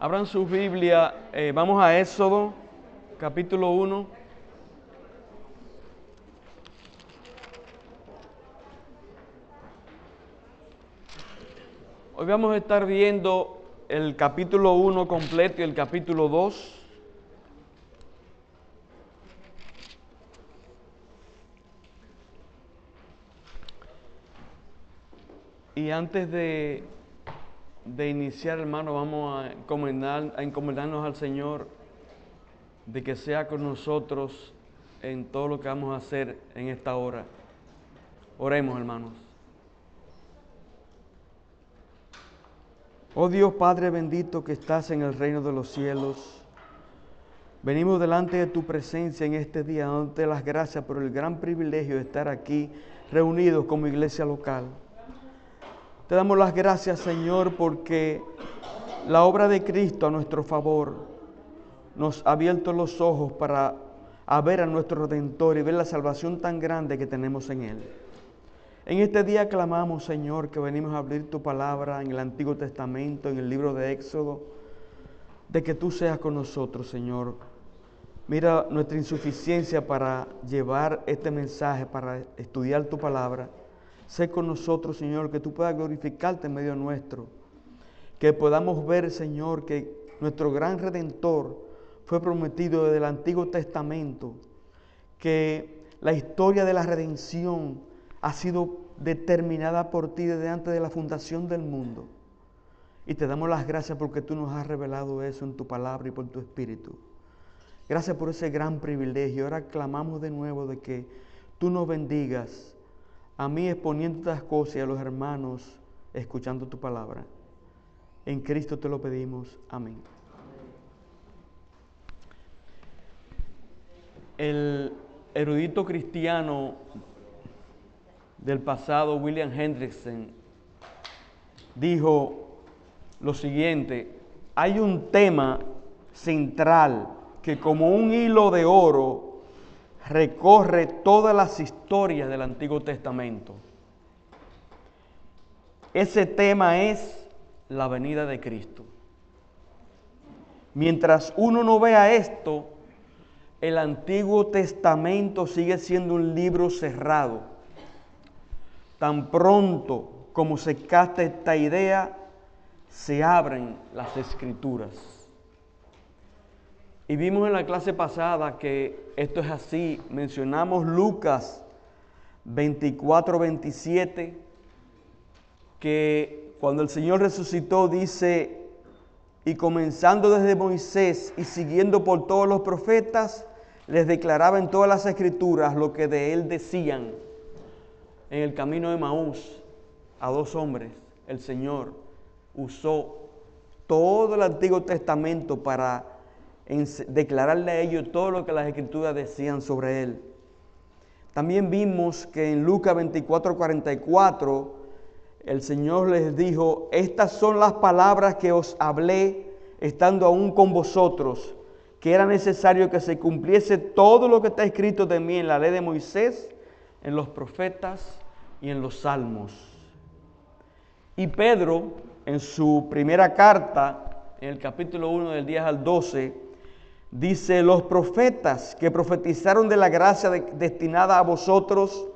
Abran su Biblia, eh, vamos a Éxodo, capítulo 1. Hoy vamos a estar viendo el capítulo 1 completo y el capítulo 2. Y antes de, de iniciar, hermano, vamos a, encomendar, a encomendarnos al Señor de que sea con nosotros en todo lo que vamos a hacer en esta hora. Oremos, hermanos. Oh Dios Padre bendito que estás en el reino de los cielos, venimos delante de tu presencia en este día, dándote las gracias por el gran privilegio de estar aquí reunidos como iglesia local. Te damos las gracias, Señor, porque la obra de Cristo a nuestro favor nos ha abierto los ojos para ver a nuestro Redentor y ver la salvación tan grande que tenemos en Él. En este día clamamos, Señor, que venimos a abrir tu palabra en el Antiguo Testamento, en el libro de Éxodo, de que tú seas con nosotros, Señor. Mira nuestra insuficiencia para llevar este mensaje, para estudiar tu palabra. Sé con nosotros, Señor, que tú puedas glorificarte en medio nuestro. Que podamos ver, Señor, que nuestro gran redentor fue prometido desde el Antiguo Testamento. Que la historia de la redención ha sido determinada por ti desde antes de la fundación del mundo. Y te damos las gracias porque tú nos has revelado eso en tu palabra y por tu espíritu. Gracias por ese gran privilegio. Ahora clamamos de nuevo de que tú nos bendigas a mí exponiendo estas cosas y a los hermanos escuchando tu palabra. En Cristo te lo pedimos. Amén. El erudito cristiano del pasado, William Hendrickson, dijo lo siguiente, hay un tema central que como un hilo de oro recorre todas las historias del Antiguo Testamento. Ese tema es la venida de Cristo. Mientras uno no vea esto, el Antiguo Testamento sigue siendo un libro cerrado Tan pronto como se casta esta idea, se abren las escrituras. Y vimos en la clase pasada que esto es así. Mencionamos Lucas 24, 27, que cuando el Señor resucitó dice, y comenzando desde Moisés y siguiendo por todos los profetas, les declaraba en todas las escrituras lo que de él decían en el camino de Maús a dos hombres, el Señor usó todo el Antiguo Testamento para declararle a ellos todo lo que las Escrituras decían sobre Él. También vimos que en Lucas 24, 44, el Señor les dijo, estas son las palabras que os hablé estando aún con vosotros, que era necesario que se cumpliese todo lo que está escrito de mí en la ley de Moisés, en los profetas y en los salmos. Y Pedro, en su primera carta, en el capítulo 1 del 10 al 12, dice, los profetas que profetizaron de la gracia destinada a vosotros,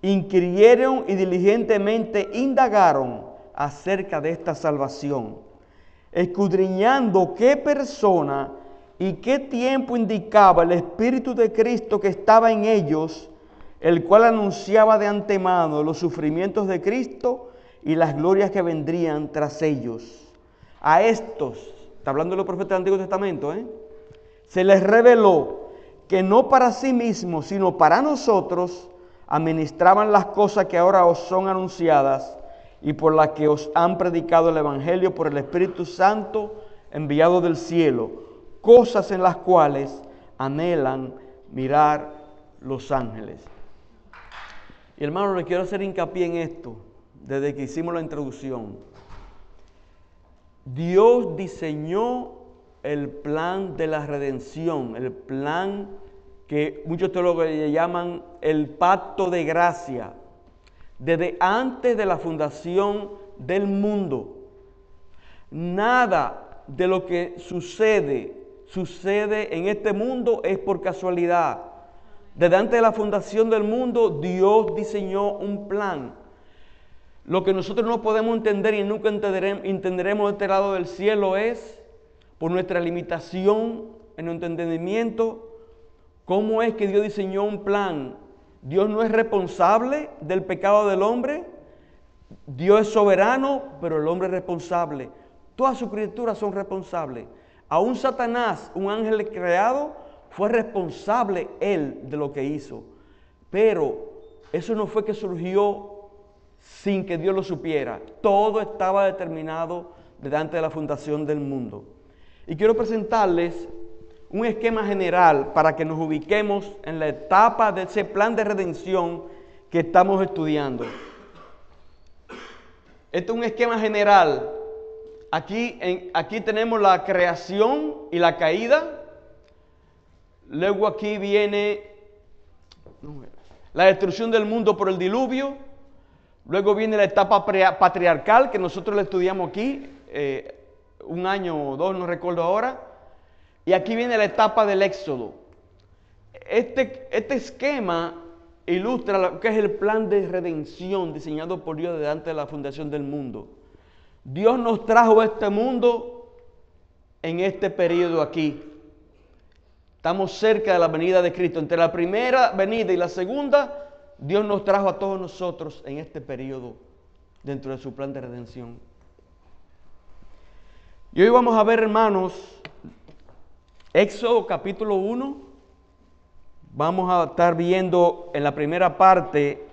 inquirieron y diligentemente indagaron acerca de esta salvación, escudriñando qué persona y qué tiempo indicaba el Espíritu de Cristo que estaba en ellos, el cual anunciaba de antemano los sufrimientos de Cristo y las glorias que vendrían tras ellos. A estos, está hablando de los profetas del Antiguo Testamento, ¿eh? Se les reveló que no para sí mismos, sino para nosotros, administraban las cosas que ahora os son anunciadas y por las que os han predicado el Evangelio por el Espíritu Santo enviado del cielo, cosas en las cuales anhelan mirar los ángeles. Y hermano, le quiero hacer hincapié en esto, desde que hicimos la introducción. Dios diseñó el plan de la redención, el plan que muchos teólogos le llaman el pacto de gracia, desde antes de la fundación del mundo. Nada de lo que sucede, sucede en este mundo es por casualidad. Desde antes de la fundación del mundo, Dios diseñó un plan. Lo que nosotros no podemos entender y nunca entenderemos, de este lado del cielo es, por nuestra limitación en nuestro entendimiento, cómo es que Dios diseñó un plan. Dios no es responsable del pecado del hombre, Dios es soberano, pero el hombre es responsable. Todas sus criaturas son responsables. Aún Satanás, un ángel creado, fue responsable él de lo que hizo. Pero eso no fue que surgió sin que Dios lo supiera. Todo estaba determinado delante de la fundación del mundo. Y quiero presentarles un esquema general para que nos ubiquemos en la etapa de ese plan de redención que estamos estudiando. Este es un esquema general. Aquí, aquí tenemos la creación y la caída. Luego aquí viene la destrucción del mundo por el diluvio. Luego viene la etapa patriarcal que nosotros la estudiamos aquí, eh, un año o dos, no recuerdo ahora. Y aquí viene la etapa del éxodo. Este, este esquema ilustra lo que es el plan de redención diseñado por Dios desde antes de la fundación del mundo. Dios nos trajo a este mundo en este periodo aquí. Estamos cerca de la venida de Cristo. Entre la primera venida y la segunda, Dios nos trajo a todos nosotros en este periodo dentro de su plan de redención. Y hoy vamos a ver, hermanos, Éxodo capítulo 1 vamos a estar viendo en la primera parte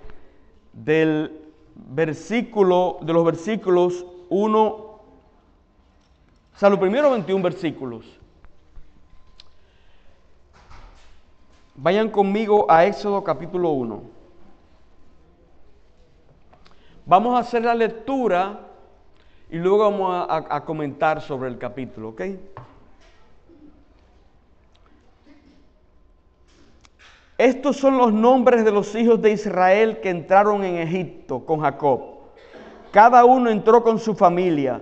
del versículo, de los versículos 1, o sea, los primeros 21 versículos. Vayan conmigo a Éxodo capítulo 1. Vamos a hacer la lectura y luego vamos a, comentar sobre el capítulo, ¿ok? Estos son los nombres de los hijos de Israel que entraron en Egipto con Jacob. Cada uno entró con su familia.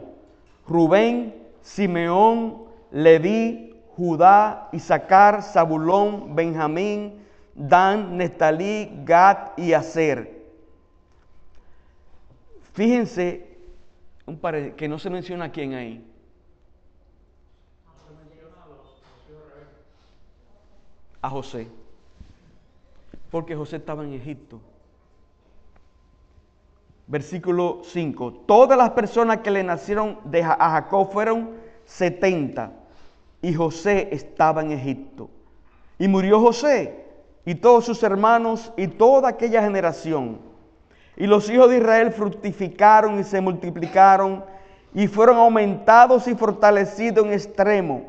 Rubén, Simeón, Leví, Judá, Isaacar, Zabulón, Benjamín, Dan, Nestalí, Gad y Aser. Fíjense un que no se menciona quién ahí. A José porque José estaba en Egipto. Versículo 5. Todas las personas que le nacieron de a Jacob fueron 70 y José estaba en Egipto. Y murió José y todos sus hermanos y toda aquella generación. Y los hijos de Israel fructificaron y se multiplicaron y fueron aumentados y fortalecidos en extremo.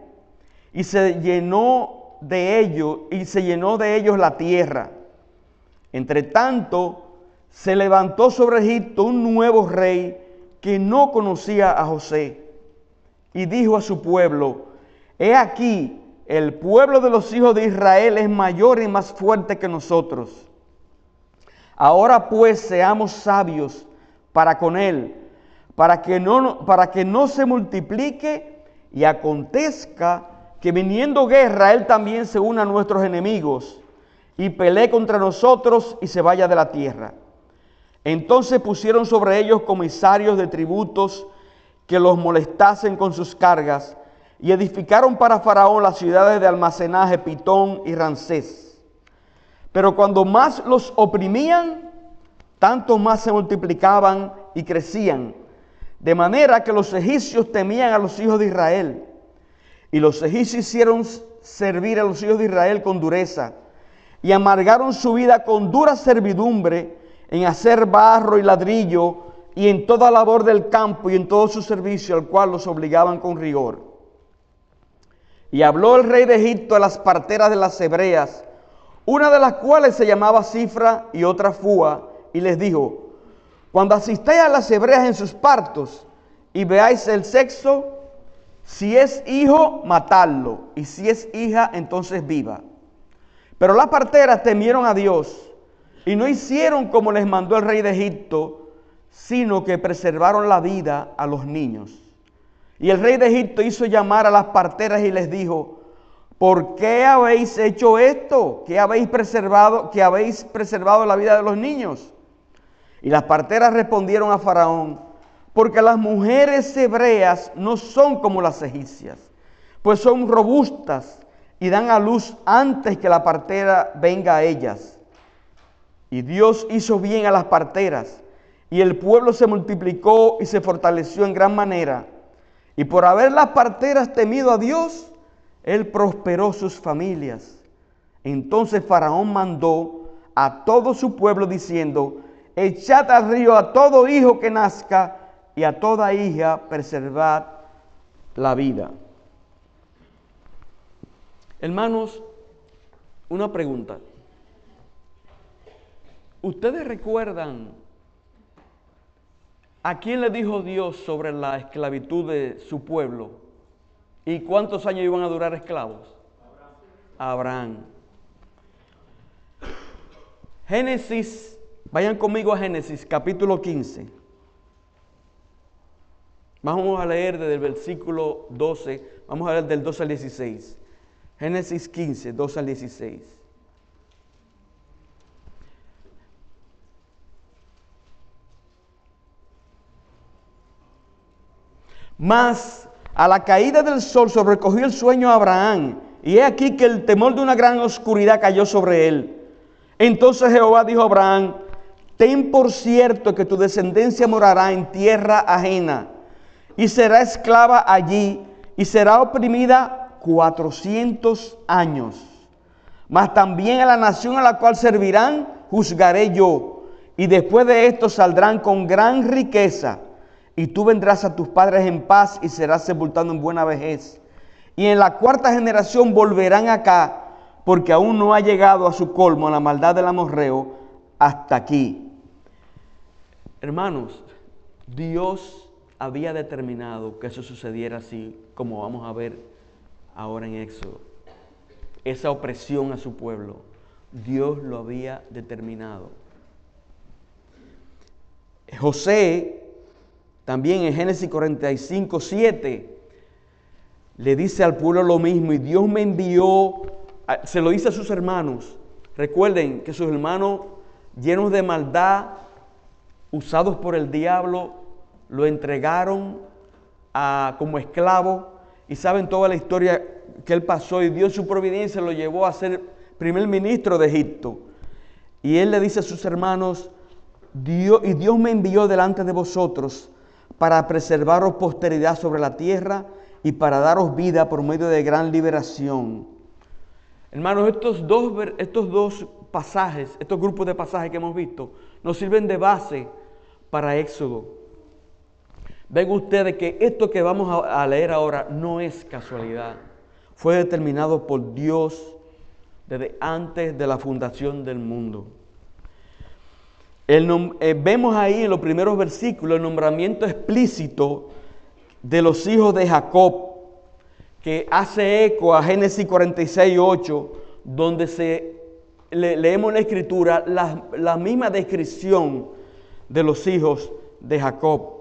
Y se llenó de ellos y se llenó de ellos la tierra. Entre tanto, se levantó sobre Egipto un nuevo rey que no conocía a José y dijo a su pueblo, he aquí, el pueblo de los hijos de Israel es mayor y más fuerte que nosotros. Ahora pues seamos sabios para con él, para que no, para que no se multiplique y acontezca que viniendo guerra él también se una a nuestros enemigos y pelee contra nosotros y se vaya de la tierra. Entonces pusieron sobre ellos comisarios de tributos que los molestasen con sus cargas y edificaron para Faraón las ciudades de almacenaje Pitón y Rancés. Pero cuando más los oprimían, tanto más se multiplicaban y crecían, de manera que los egipcios temían a los hijos de Israel. Y los egipcios hicieron servir a los hijos de Israel con dureza y amargaron su vida con dura servidumbre en hacer barro y ladrillo y en toda labor del campo y en todo su servicio al cual los obligaban con rigor. Y habló el rey de Egipto a las parteras de las hebreas, una de las cuales se llamaba Cifra y otra Fua, y les dijo, cuando asistáis a las hebreas en sus partos y veáis el sexo, si es hijo, matadlo, y si es hija, entonces viva. Pero las parteras temieron a Dios y no hicieron como les mandó el rey de Egipto, sino que preservaron la vida a los niños. Y el rey de Egipto hizo llamar a las parteras y les dijo, ¿por qué habéis hecho esto? ¿Qué habéis preservado, que habéis preservado la vida de los niños? Y las parteras respondieron a Faraón, porque las mujeres hebreas no son como las egipcias, pues son robustas y dan a luz antes que la partera venga a ellas. Y Dios hizo bien a las parteras, y el pueblo se multiplicó y se fortaleció en gran manera. Y por haber las parteras temido a Dios, Él prosperó sus familias. Entonces Faraón mandó a todo su pueblo diciendo, echad al río a todo hijo que nazca y a toda hija preservad la vida. Hermanos, una pregunta. ¿Ustedes recuerdan a quién le dijo Dios sobre la esclavitud de su pueblo? ¿Y cuántos años iban a durar esclavos? Abraham. Génesis, vayan conmigo a Génesis capítulo 15. Vamos a leer desde el versículo 12, vamos a leer del 12 al 16. Génesis 15, 2 al 16. Mas a la caída del sol sobrecogió el sueño a Abraham, y he aquí que el temor de una gran oscuridad cayó sobre él. Entonces Jehová dijo a Abraham, ten por cierto que tu descendencia morará en tierra ajena, y será esclava allí, y será oprimida 400 años. Mas también a la nación a la cual servirán, juzgaré yo. Y después de esto saldrán con gran riqueza. Y tú vendrás a tus padres en paz y serás sepultado en buena vejez. Y en la cuarta generación volverán acá, porque aún no ha llegado a su colmo la maldad del amorreo hasta aquí. Hermanos, Dios había determinado que eso sucediera así, como vamos a ver ahora en Éxodo. Esa opresión a su pueblo, Dios lo había determinado. José, también en Génesis 45, 7, le dice al pueblo lo mismo y Dios me envió, se lo dice a sus hermanos. Recuerden que sus hermanos llenos de maldad, usados por el diablo, lo entregaron como esclavo y saben toda la historia que él pasó y Dios su providencia lo llevó a ser primer ministro de Egipto. Y él le dice a sus hermanos, Dios, y Dios me envió delante de vosotros para preservaros posteridad sobre la tierra y para daros vida por medio de gran liberación. Hermanos, estos dos, estos dos pasajes, estos grupos de pasajes que hemos visto, nos sirven de base para Éxodo. Ven ustedes que esto que vamos a leer ahora no es casualidad. Fue determinado por Dios desde antes de la fundación del mundo. Eh, vemos ahí en los primeros versículos el nombramiento explícito de los hijos de Jacob, que hace eco a Génesis 46, 8, donde se, leemos en la escritura la, la misma descripción de los hijos de Jacob.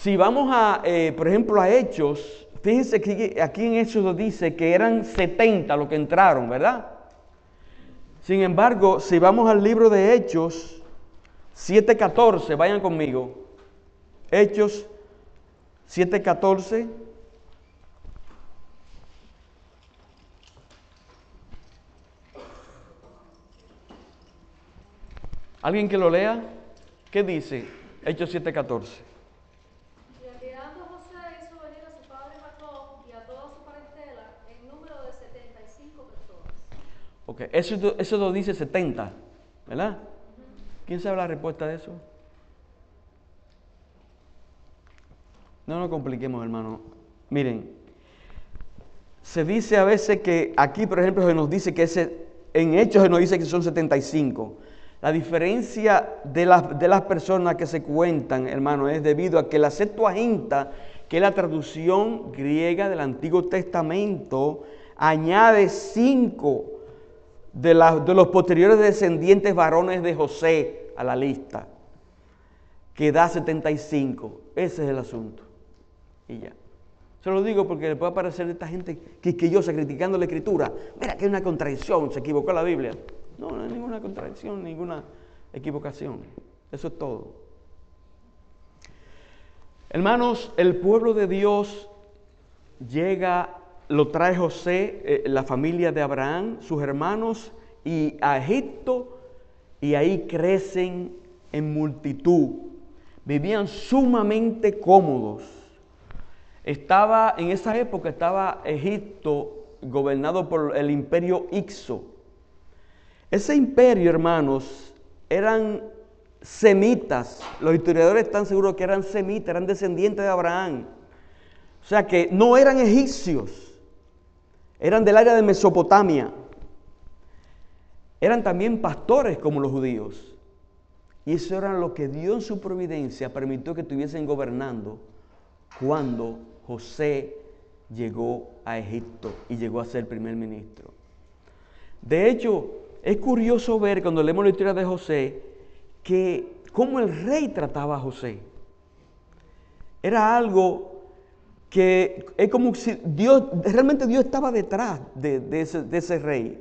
Si vamos a, eh, por ejemplo, a Hechos, fíjense que aquí en Hechos dice que eran 70 los que entraron, ¿verdad? Sin embargo, si vamos al libro de Hechos 7.14, vayan conmigo. Hechos 7.14. ¿Alguien que lo lea? ¿Qué dice? Hechos 7.14. Ok, eso, eso dice 70, ¿verdad? ¿Quién sabe la respuesta de eso? No nos compliquemos, hermano. Miren, se dice a veces que aquí, por ejemplo, se nos dice que ese, en hechos se nos dice que son 75. La diferencia de las, de las personas que se cuentan, hermano, es debido a que la Septuaginta, que es la traducción griega del Antiguo Testamento, añade cinco de, los posteriores descendientes varones de José a la lista. que da 75. Ese es el asunto. Y ya. Se lo digo porque le puede aparecer esta gente quisquillosa criticando la escritura. Mira que hay una contradicción, se equivocó la Biblia. No, no hay ninguna contradicción, ninguna equivocación. Eso es todo. Hermanos, el pueblo de Dios llega, lo trae José, eh, la familia de Abraham, sus hermanos, y a Egipto, y ahí crecen en multitud. Vivían sumamente cómodos. Estaba, en esa época estaba Egipto gobernado por el imperio Ixo. Ese imperio, hermanos, eran semitas. Los historiadores están seguros que eran semitas, eran descendientes de Abraham. O sea que no eran egipcios, eran del área de Mesopotamia. Eran también pastores como los judíos. Y eso era lo que Dios en su providencia permitió que estuviesen gobernando cuando José llegó a Egipto y llegó a ser primer ministro. De hecho, es curioso ver cuando leemos la historia de José que cómo el rey trataba a José. Era algo que es como si Dios, realmente Dios estaba detrás de, ese, rey.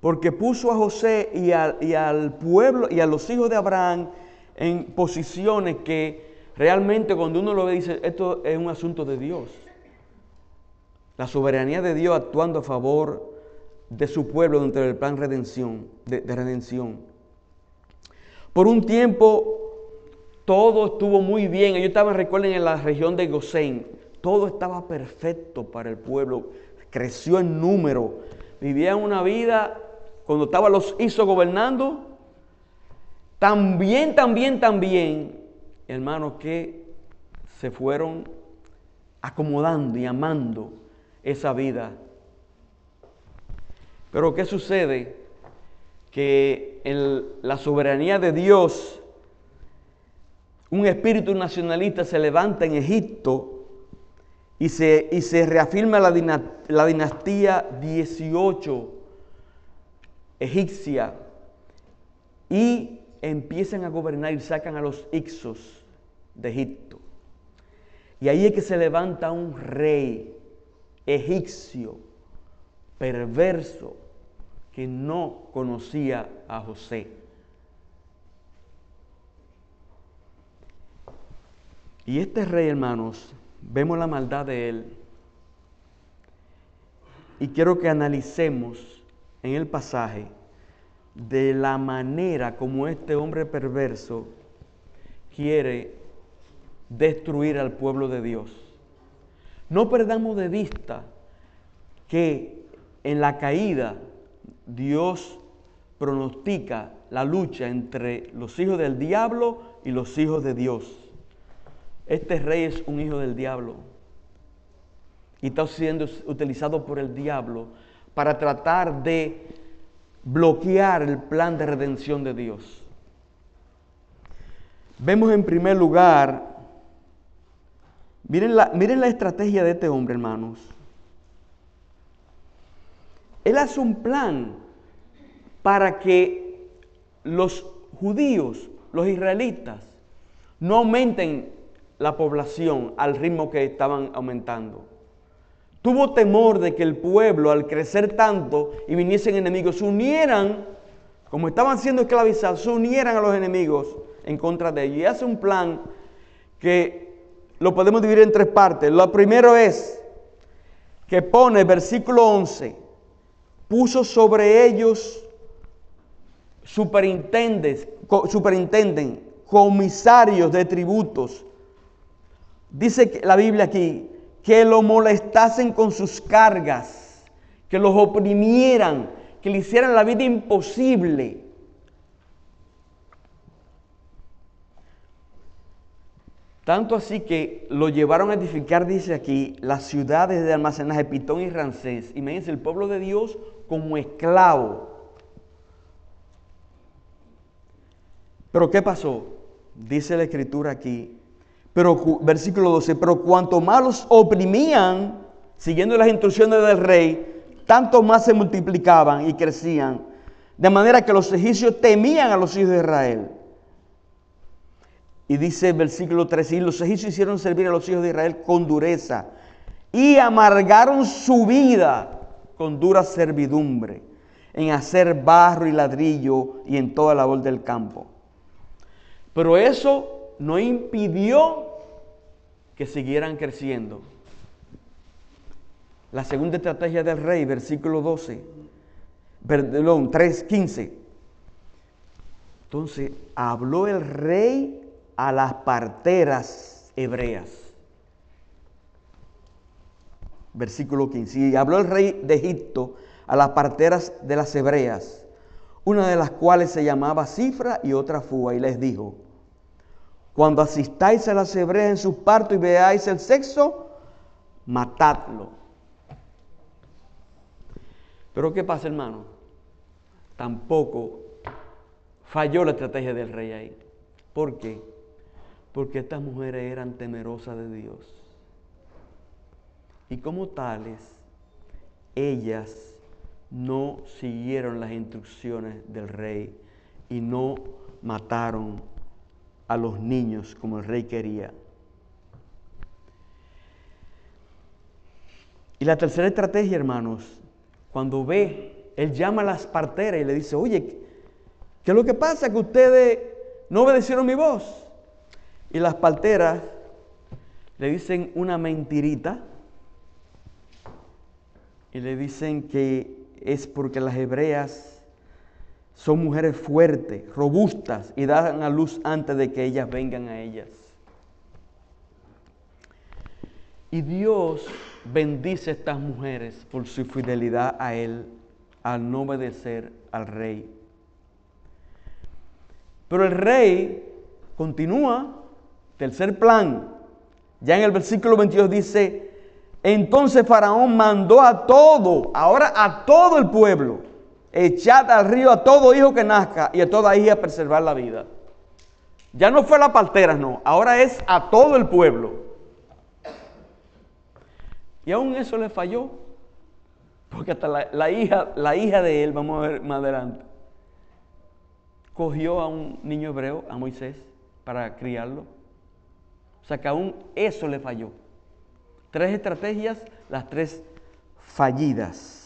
Porque puso a José y, al pueblo y a los hijos de Abraham en posiciones que realmente cuando uno lo ve dice, esto es un asunto de Dios. La soberanía de Dios actuando a favor de su pueblo dentro del plan redención, de, redención. Por un tiempo todo estuvo muy bien. Ellos estaban, recuerden, en la región de Gosén. Todo estaba perfecto para el pueblo. Creció en número. Vivían una vida, cuando estaban los hizo gobernando, también, también, también, hermanos, que se fueron acomodando y amando esa vida pero ¿qué sucede? Que en la soberanía de Dios, un espíritu nacionalista se levanta en Egipto y se, y se reafirma la, la dinastía 18 egipcia y empiezan a gobernar y sacan a los Ixos de Egipto. Y ahí es que se levanta un rey egipcio, perverso, que no conocía a José. Y este rey, hermanos, vemos la maldad de él. Y quiero que analicemos en el pasaje de la manera como este hombre perverso quiere destruir al pueblo de Dios. No perdamos de vista que en la caída Dios pronostica la lucha entre los hijos del diablo y los hijos de Dios. Este rey es un hijo del diablo y está siendo utilizado por el diablo para tratar de bloquear el plan de redención de Dios. Vemos en primer lugar, miren la, miren la estrategia de este hombre, hermanos. Él hace un plan para que los judíos, los israelitas, no aumenten la población al ritmo que estaban aumentando. Tuvo temor de que el pueblo, al crecer tanto y viniesen enemigos, se unieran, como estaban siendo esclavizados, se unieran a los enemigos en contra de ellos. Y hace un plan que lo podemos dividir en tres partes. Lo primero es que pone, versículo 11, puso sobre ellos superintendentes, superintenden, comisarios de tributos. Dice la Biblia aquí que lo molestasen con sus cargas, que los oprimieran, que le hicieran la vida imposible. Tanto así que lo llevaron a edificar, dice aquí, las ciudades de almacenaje Pitón y Rancés. Imagínense el pueblo de Dios como esclavo. Pero ¿qué pasó? Dice la escritura aquí, pero versículo 12, pero cuanto más los oprimían, siguiendo las instrucciones del rey, tanto más se multiplicaban y crecían, de manera que los egipcios temían a los hijos de Israel. Y dice el versículo 3, y los egipcios hicieron servir a los hijos de Israel con dureza y amargaron su vida con dura servidumbre en hacer barro y ladrillo y en toda la labor del campo. Pero eso no impidió que siguieran creciendo. La segunda estrategia del rey, versículo 12, perdón, 3, 15. Entonces, habló el rey a las parteras hebreas. Versículo 15. Y habló el rey de Egipto a las parteras de las hebreas, una de las cuales se llamaba Cifra y otra Fua, y les dijo, cuando asistáis a las hebreas en su parto y veáis el sexo, matadlo. Pero ¿qué pasa, hermano? Tampoco falló la estrategia del rey ahí. ¿Por qué? Porque estas mujeres eran temerosas de Dios. Y como tales, ellas no siguieron las instrucciones del rey y no mataron a los niños como el rey quería. Y la tercera estrategia, hermanos, cuando ve, él llama a las parteras y le dice, oye, ¿qué es lo que pasa? Que ustedes no obedecieron mi voz. Y las parteras le dicen una mentirita y le dicen que es porque las hebreas son mujeres fuertes, robustas y dan a luz antes de que ellas vengan a ellas. Y Dios bendice a estas mujeres por su fidelidad a Él, al no obedecer al rey. Pero el rey continúa, tercer plan. Ya en el versículo 22 dice, entonces Faraón mandó a todo, ahora a todo el pueblo, echad al río a todo hijo que nazca y a toda hija preservar la vida. Ya no fue a las parteras, no, ahora es a todo el pueblo. Y aún eso le falló, porque hasta la, hija, la hija de él, vamos a ver más adelante, cogió a un niño hebreo, a Moisés, para criarlo. O sea que aún eso le falló. Tres estrategias, las tres fallidas.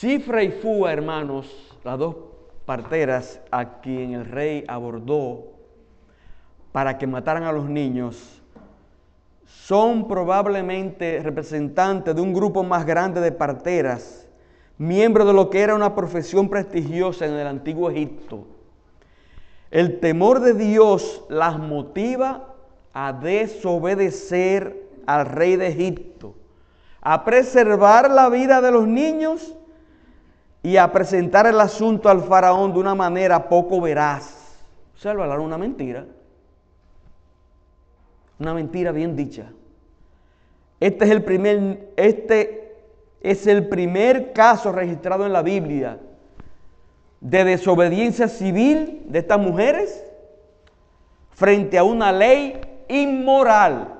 Cifra y Fua, hermanos, las dos parteras a quien el rey abordó para que mataran a los niños, son probablemente representantes de un grupo más grande de parteras, miembros de lo que era una profesión prestigiosa en el antiguo Egipto. El temor de Dios las motiva a desobedecer al rey de Egipto, a preservar la vida de los niños y a presentar el asunto al faraón de una manera poco veraz. O sea, lo hablaron una mentira. Una mentira bien dicha. Este es el primer, este es el primer caso registrado en la Biblia de desobediencia civil de estas mujeres frente a una ley inmoral.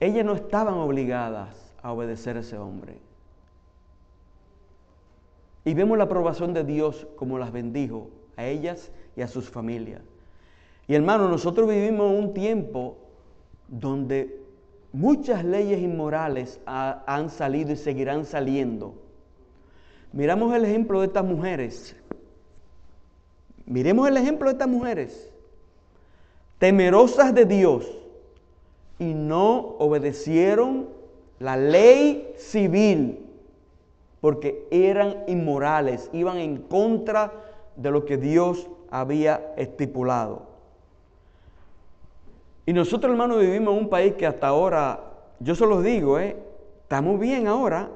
Ellas no estaban obligadas a obedecer a ese hombre. Y vemos la aprobación de Dios como las bendijo a ellas y a sus familias. Y hermano, nosotros vivimos un tiempo donde muchas leyes inmorales han salido y seguirán saliendo Miramos el ejemplo de estas mujeres. Miremos el ejemplo de estas mujeres. Temerosas de Dios y no obedecieron la ley civil porque eran inmorales, iban en contra de lo que Dios había estipulado. Y nosotros, hermanos, vivimos en un país que hasta ahora, yo se los digo, ¿eh? estamos bien ahora,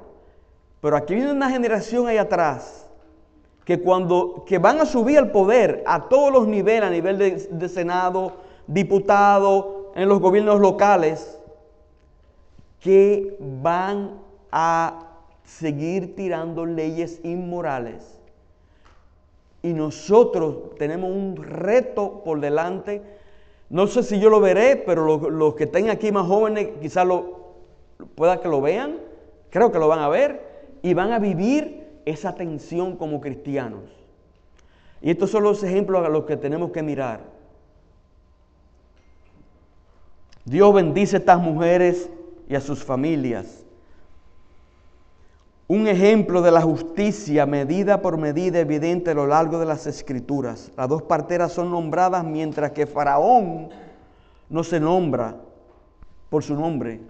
pero aquí viene una generación ahí atrás que cuando que van a subir al poder a todos los niveles, a nivel de, Senado, diputado, en los gobiernos locales, que van a seguir tirando leyes inmorales. Y nosotros tenemos un reto por delante. No sé si yo lo veré, pero los, que estén aquí más jóvenes quizás lo, pueda que lo vean. Creo que lo van a ver. y van a vivir esa tensión como cristianos. Y estos son los ejemplos a los que tenemos que mirar. Dios bendice a estas mujeres y a sus familias. Un ejemplo de la justicia medida por medida evidente a lo largo de las escrituras. Las dos parteras son nombradas mientras que Faraón no se nombra por su nombre.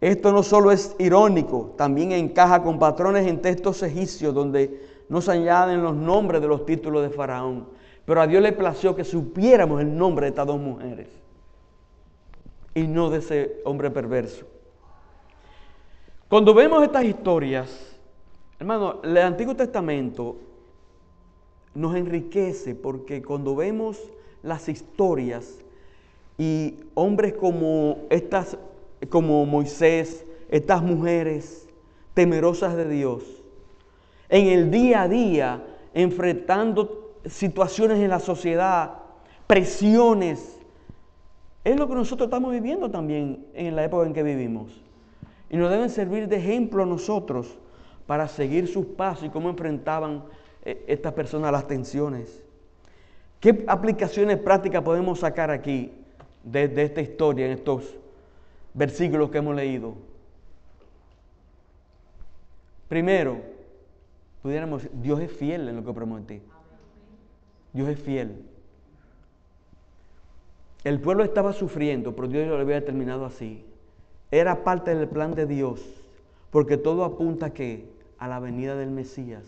Esto no solo es irónico, también encaja con patrones en textos egipcios donde no se añaden los nombres de los títulos de Faraón. Pero a Dios le plació que supiéramos el nombre de estas dos mujeres y no de ese hombre perverso. Cuando vemos estas historias, hermano, el Antiguo Testamento nos enriquece porque cuando vemos las historias y hombres como estas como Moisés, estas mujeres temerosas de Dios, en el día a día, enfrentando situaciones en la sociedad, presiones. Es lo que nosotros estamos viviendo también en la época en que vivimos. Y nos deben servir de ejemplo a nosotros para seguir sus pasos y cómo enfrentaban eh, estas personas las tensiones. ¿Qué aplicaciones prácticas podemos sacar aquí de, de esta historia en estos versículos que hemos leído. Primero, pudiéramos, Dios es fiel en lo que prometí. Dios es fiel. El pueblo estaba sufriendo, pero Dios lo había determinado así. Era parte del plan de Dios, porque todo apunta que a la venida del Mesías.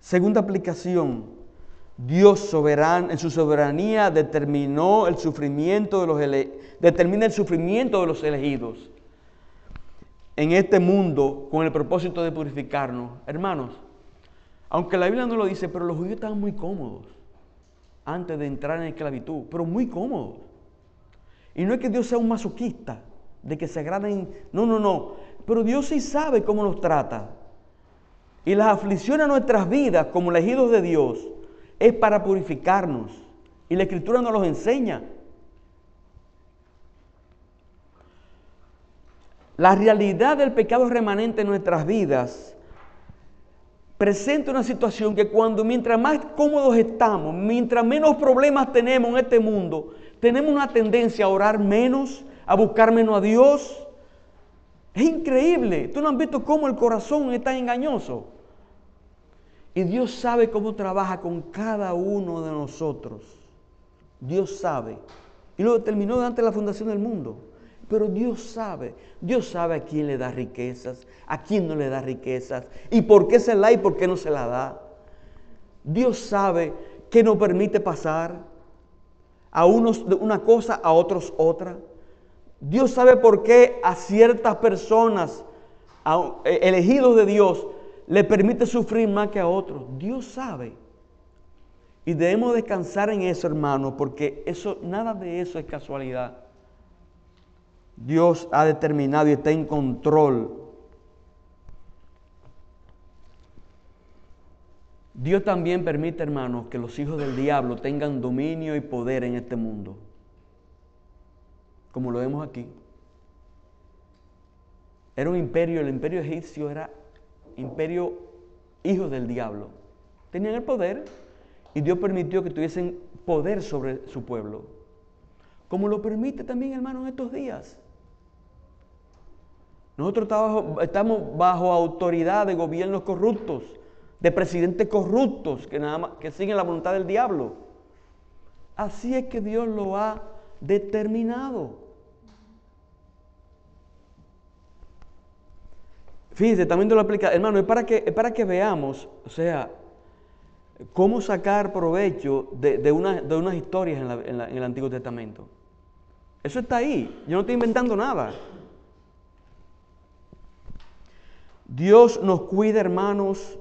Segunda aplicación, Dios soberano, en su soberanía determinó el sufrimiento de los determina el sufrimiento de los elegidos en este mundo con el propósito de purificarnos. Hermanos, aunque la Biblia no lo dice, pero los judíos estaban muy cómodos antes de entrar en esclavitud, pero muy cómodos. Y no es que Dios sea un masoquista, de que se agraden, no, no, no, pero Dios sí sabe cómo nos trata. Y las aflicciones a nuestras vidas como elegidos de Dios es para purificarnos. Y la escritura nos los enseña. La realidad del pecado remanente en nuestras vidas presenta una situación que cuando mientras más cómodos estamos, mientras menos problemas tenemos en este mundo, tenemos una tendencia a orar menos, a buscar menos a Dios. Es increíble. ¿Tú no has visto cómo el corazón es tan engañoso? Y Dios sabe cómo trabaja con cada uno de nosotros. Dios sabe. Y lo determinó de la fundación del mundo. Pero Dios sabe. Dios sabe a quién le da riquezas, a quién no le da riquezas. Y por qué se la da y por qué no se la da. Dios sabe que nos permite pasar a unos una cosa, a otros otra. Dios sabe por qué a ciertas personas, eh, elegidos de Dios, le permite sufrir más que a otros. Dios sabe. Y debemos descansar en eso, hermano, porque eso, nada de eso es casualidad. Dios ha determinado y está en control. Dios también permite, hermanos, que los hijos del diablo tengan dominio y poder en este mundo, como lo vemos aquí. Era un imperio, el imperio egipcio era imperio hijos del diablo. Tenían el poder y Dios permitió que tuviesen poder sobre su pueblo. Como lo permite también, hermano, en estos días. Nosotros estamos bajo autoridad de gobiernos corruptos, de presidentes corruptos que, que siguen la voluntad del diablo. Así es que Dios lo ha determinado. Fíjense, también lo aplica, hermano, es para que, para que veamos, o sea, cómo sacar provecho de, unas historias en, en el Antiguo Testamento. Eso está ahí, yo no estoy inventando nada. Dios nos cuida, hermanos,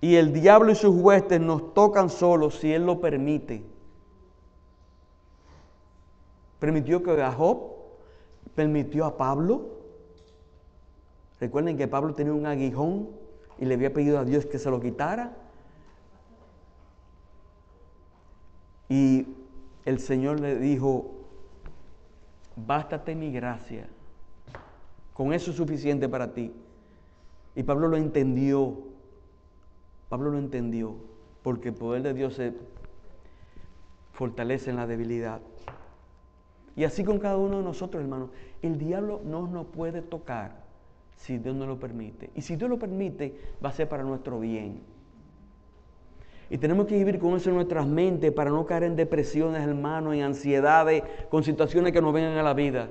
y el diablo y sus huestes nos tocan solos si Él lo permite. Permitió que a Job, permitió a Pablo, Recuerden que Pablo tenía un aguijón y le había pedido a Dios que se lo quitara. Y el Señor le dijo, bástate mi gracia, Con eso es suficiente para ti. Y Pablo lo entendió. Pablo lo entendió. Porque el poder de Dios se fortalece en la debilidad. Y así con cada uno de nosotros, hermanos. El diablo no nos puede tocar si Dios no lo permite. Y si Dios lo permite, va a ser para nuestro bien. Y tenemos que vivir con eso en nuestras mentes para no caer en depresiones, hermanos, en ansiedades, con situaciones que nos vengan a la vida.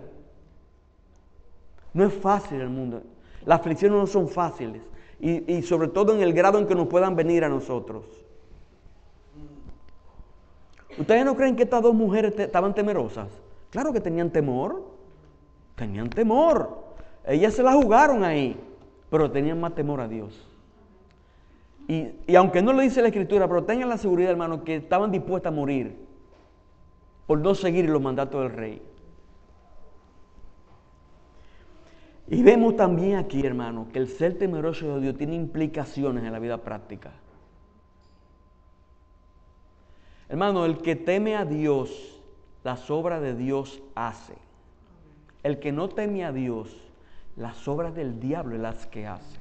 No es fácil el mundo. Las aflicciones no son fáciles. Y, y sobre todo en el grado en que nos puedan venir a nosotros. ¿Ustedes no creen que estas dos mujeres estaban temerosas? Claro que tenían temor. Tenían temor. Ellas se la jugaron ahí, pero tenían más temor a Dios. Y, y, aunque no lo dice la escritura, pero tengan la seguridad, hermano, que estaban dispuestas a morir por no seguir los mandatos del rey. Y vemos también aquí, hermano, que el ser temeroso de Dios tiene implicaciones en la vida práctica. Hermano, el que teme a Dios, las obras de Dios hace. El que no teme a Dios, las obras del diablo es las que hace.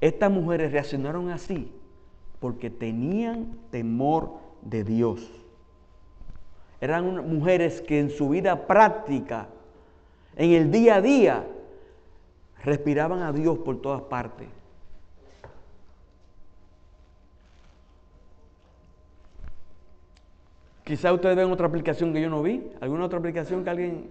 Estas mujeres reaccionaron así porque tenían temor de Dios. Eran mujeres que en su vida práctica en el día a día, respiraban a Dios por todas partes. Quizá ustedes ven otra aplicación que yo no vi. ¿Alguna otra aplicación que alguien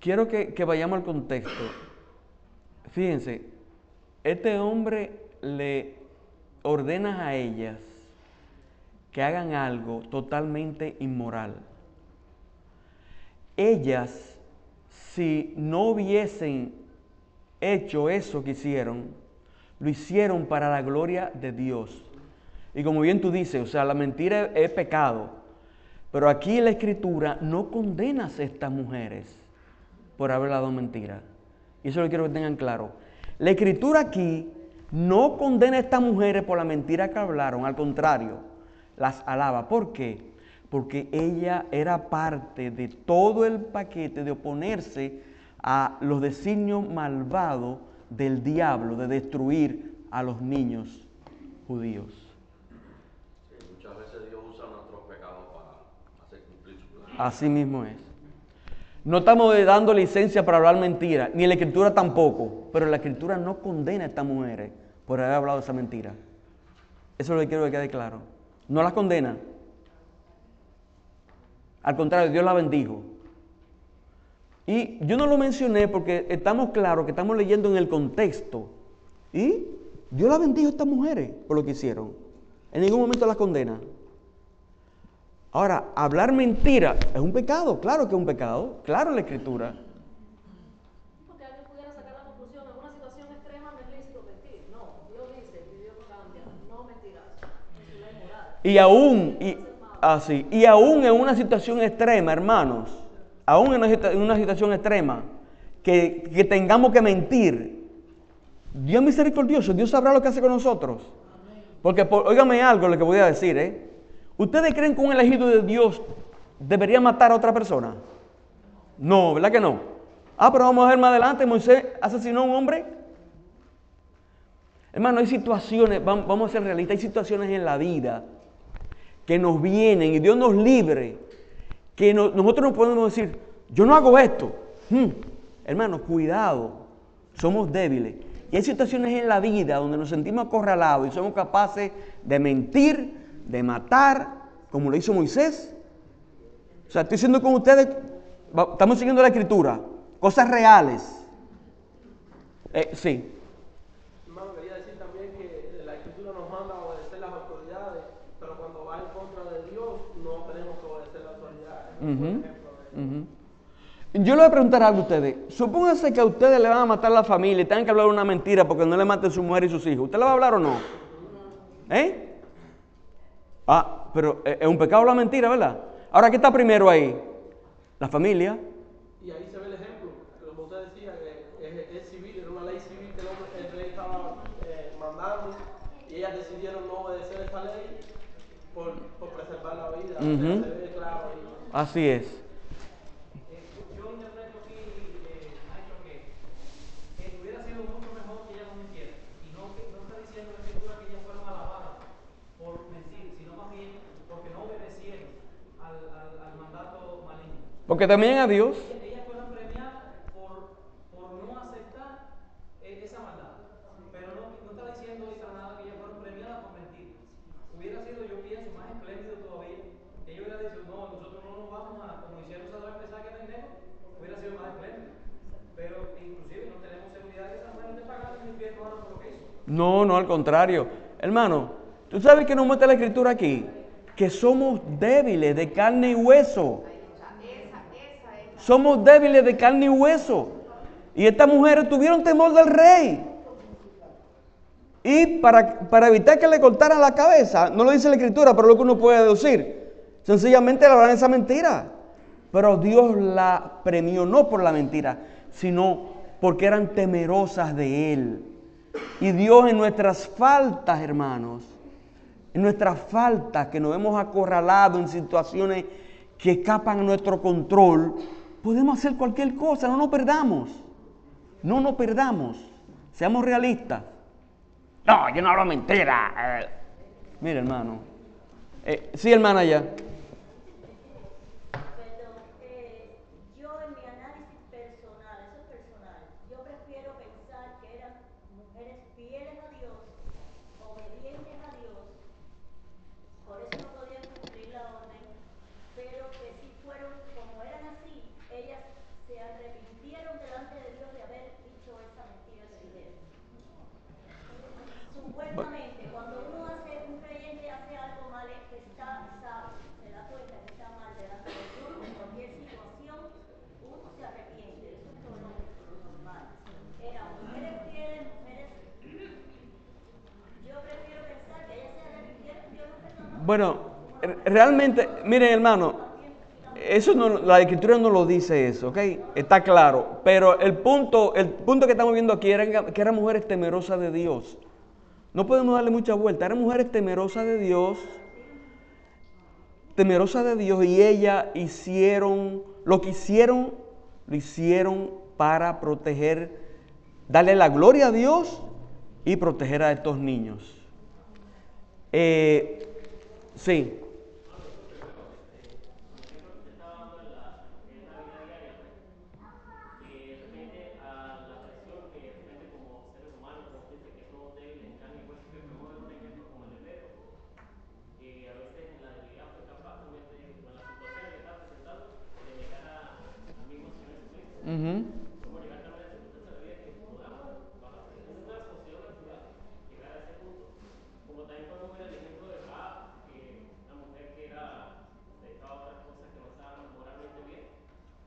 quiero que, que vayamos al contexto. Fíjense, este hombre le ordena a ellas que hagan algo totalmente inmoral. Ellas, si no hubiesen hecho eso que hicieron, lo hicieron para la gloria de Dios. Y como bien tú dices, o sea, la mentira es pecado. Pero aquí la escritura no condenas a estas mujeres por haber dado mentira. Y eso lo quiero que tengan claro. La escritura aquí no condena a estas mujeres por la mentira que hablaron, al contrario, las alaba. ¿Por qué? Porque ella era parte de todo el paquete de oponerse a los designios malvados del diablo de destruir a los niños judíos. Así mismo es. No estamos dando licencia para hablar mentira, ni la escritura tampoco, pero la escritura no condena a estas mujeres por haber hablado esa mentira. Eso es lo que quiero que quede claro. No las condena. Al contrario, Dios la bendijo. Y yo no lo mencioné porque estamos claros que estamos leyendo en el contexto. Y Dios la bendijo a estas mujeres por lo que hicieron. En ningún momento las condena. Ahora, hablar mentira es un pecado, claro que es un pecado, claro la escritura. Porque alguien pudiera sacar la conclusión, en una situación extrema no es lícito mentir. No, Dios dice, y Dios no cambia, no mentirás. Y aún, y, así, y aún en una situación extrema, hermanos, aún en una, situación extrema, que, que tengamos que mentir, Dios misericordioso, Dios sabrá lo que hace con nosotros. Porque, por, óigame algo lo que voy a decir, ¿eh? ¿Ustedes creen que un elegido de Dios debería matar a otra persona? No, ¿verdad que no? Ah, pero vamos a ver más adelante, Moisés asesinó a un hombre. Hermano, hay situaciones, vamos a ser realistas, hay situaciones en la vida que nos vienen y Dios nos libre, que nosotros no podemos decir, yo no hago esto. Hmm, hermano, cuidado, somos débiles. Y hay situaciones en la vida donde nos sentimos acorralados y somos capaces de mentir, de matar, como lo hizo Moisés. O sea, estoy diciendo con ustedes, estamos siguiendo la escritura, cosas reales. Eh, sí. Hermano, quería decir también que la escritura nos manda a obedecer las autoridades, pero cuando va en contra de Dios no tenemos que obedecer las autoridades. Yo le voy a preguntar algo a ustedes. Supónganse que a ustedes le van a matar a la familia y tengan que hablar una mentira porque no le maten su mujer y sus hijos. ¿Usted le va a hablar o no? ¿Eh? Ah, pero es un pecado la mentira, ¿verdad? Ahora, ¿qué está primero ahí? La familia. Y ahí se ve el ejemplo, como usted decía, que es, civil, era una ley civil que el, hombre, el rey estaba eh, mandando y ellas decidieron no obedecer esta ley por, por preservar la vida. Ujú. Se ve claro ahí. Así es. Yo interpreto aquí, eh, Nacho, que, que hubiera sido mucho mejor que ella no mintiera. Y no, que, no está diciendo la escritura que ellas fueron alabadas por mentir, sino más bien porque no obedecieron al, al, al mandato maligno. Porque también a Dios. Ellas- Ellas fueron premiadas por, por no aceptar esa maldad. Pero no, no está diciendo ahí para nada que ellas fueron premiadas por mentir. Hubiera sido, yo pienso, más espléndido todavía. Ellos hubieran dicho, no, nosotros no nos vamos a, como hicieron esa vez pensar que tenemos, hubiera sido más espléndido. Pero inclusive no tenemos seguridad de que esa mujer no te pagaron en el infierno ahora por lo que hizo. No, no, al contrario. Hermano, ¿tú sabes que nos muestra la escritura aquí? Que somos débiles de carne y hueso. Somos débiles de carne y hueso. Y estas mujeres tuvieron temor del rey. Y para, para evitar que le cortaran la cabeza, no lo dice la escritura, pero lo que uno puede deducir, sencillamente le esa mentira. Pero Dios la premió no por la mentira, sino porque eran temerosas de Él. Y Dios en nuestras faltas, hermanos, en nuestras faltas que nos hemos acorralado en situaciones que escapan a nuestro control, podemos hacer cualquier cosa, no nos perdamos. No nos perdamos. Seamos realistas. No, yo no hablo mentira. Eh, mira, hermano. Eh, sí, hermana, ya. Perdón, eh, yo en mi análisis personal, eso es personal, yo prefiero pensar que eran mujeres fieles a Dios, obedientes a Dios, por eso no podían cumplir la orden, pero que si fueron, como eran así, ellas se arrepintieron delante de Dios de haber dicho esa mentira que dijeron. Supuestamente, cuando uno hace, un creyente hace algo mal, es que está, sabe, se da cuenta que está mal delante de Dios, en cualquier situación, uno se arrepiente, eso es lo lógico, lo normal. Eran mujeres fieles, mujeres... Yo prefiero pensar que ellas se arrepintieron, Dios no perdonó. Bueno, re- realmente, miren, hermano, eso la escritura no lo dice eso, ¿ok? Está claro. Pero el punto, el punto que estamos viendo aquí era que eran mujeres temerosas de Dios. No podemos darle mucha vuelta. Eran mujeres temerosas de Dios. Temerosas de Dios. Y ellas hicieron, lo que hicieron, lo hicieron para proteger, darle la gloria a Dios y proteger a estos niños. Eh, sí. que de repente a la presión que de repente como seres humanos, como gente que somos débiles en carne y hueso, que podemos ver un ejemplo como el de Pedro, que a veces en la debilidad fue capaz también de, con la situación que está presentando, de llegar a, al mismo Señor Jesucristo. Ujú. Como llegar también a ese punto de esa vida que podamos, bajo la presión de nuestra posición natural, llegar a ese punto. Como también podemos ver el ejemplo de Raab, que una mujer que era, se dedicaba a otras cosas que no estaban moralmente bien,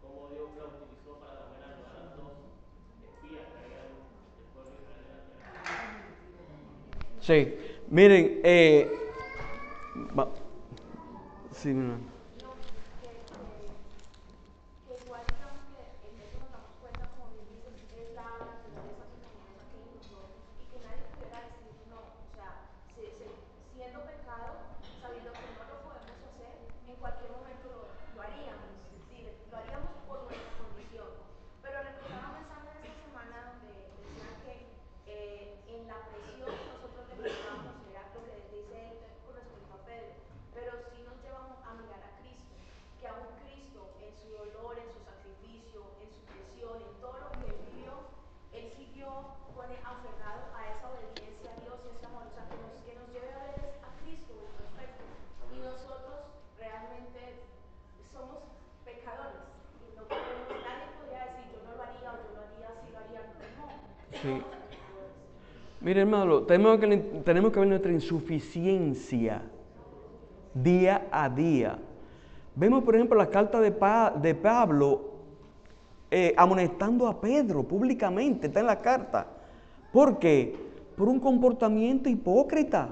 cómo Dios la utilizó para también ayudar a las dos espías que habían del pueblo de Israel en la tierra. Sí. Miren, eh, va- sí, mi hermano. que igual digamos que en eso nos damos cuenta, como bien dices, es la naturaleza pecaminosa que hay en nosotros y que nadie pudiera decir no, o sea, se- se- siendo pecado, sabiendo que no lo podemos hacer, en cualquier momento lo, lo haríamos, es decir, lo haríamos por nuestra condición. Pero recordaba un mensaje de esta semana donde decían que eh, en la presión que nosotros enfrentamos era lo que dice él con respecto a Pedro, pero si nos llevamos a mirar a Cristo, que aún Cristo en su dolor, en su sacrificio, en su presión, en todo lo que él vivió, él siguió con aferrado a esa obediencia a Dios y ese amor, o sea, que nos, que nos lleve a ver es a Cristo el perfecto. Y nosotros realmente somos pecadores. Y no podemos, nadie podría decir yo no lo haría o yo lo haría, si lo haría, no. Sí. Mire, hermano, tenemos que, ver nuestra insuficiencia día a día. Vemos, por ejemplo, la carta de Pablo eh, amonestando a Pedro públicamente, está en la carta. ¿Por qué? Por un comportamiento hipócrita.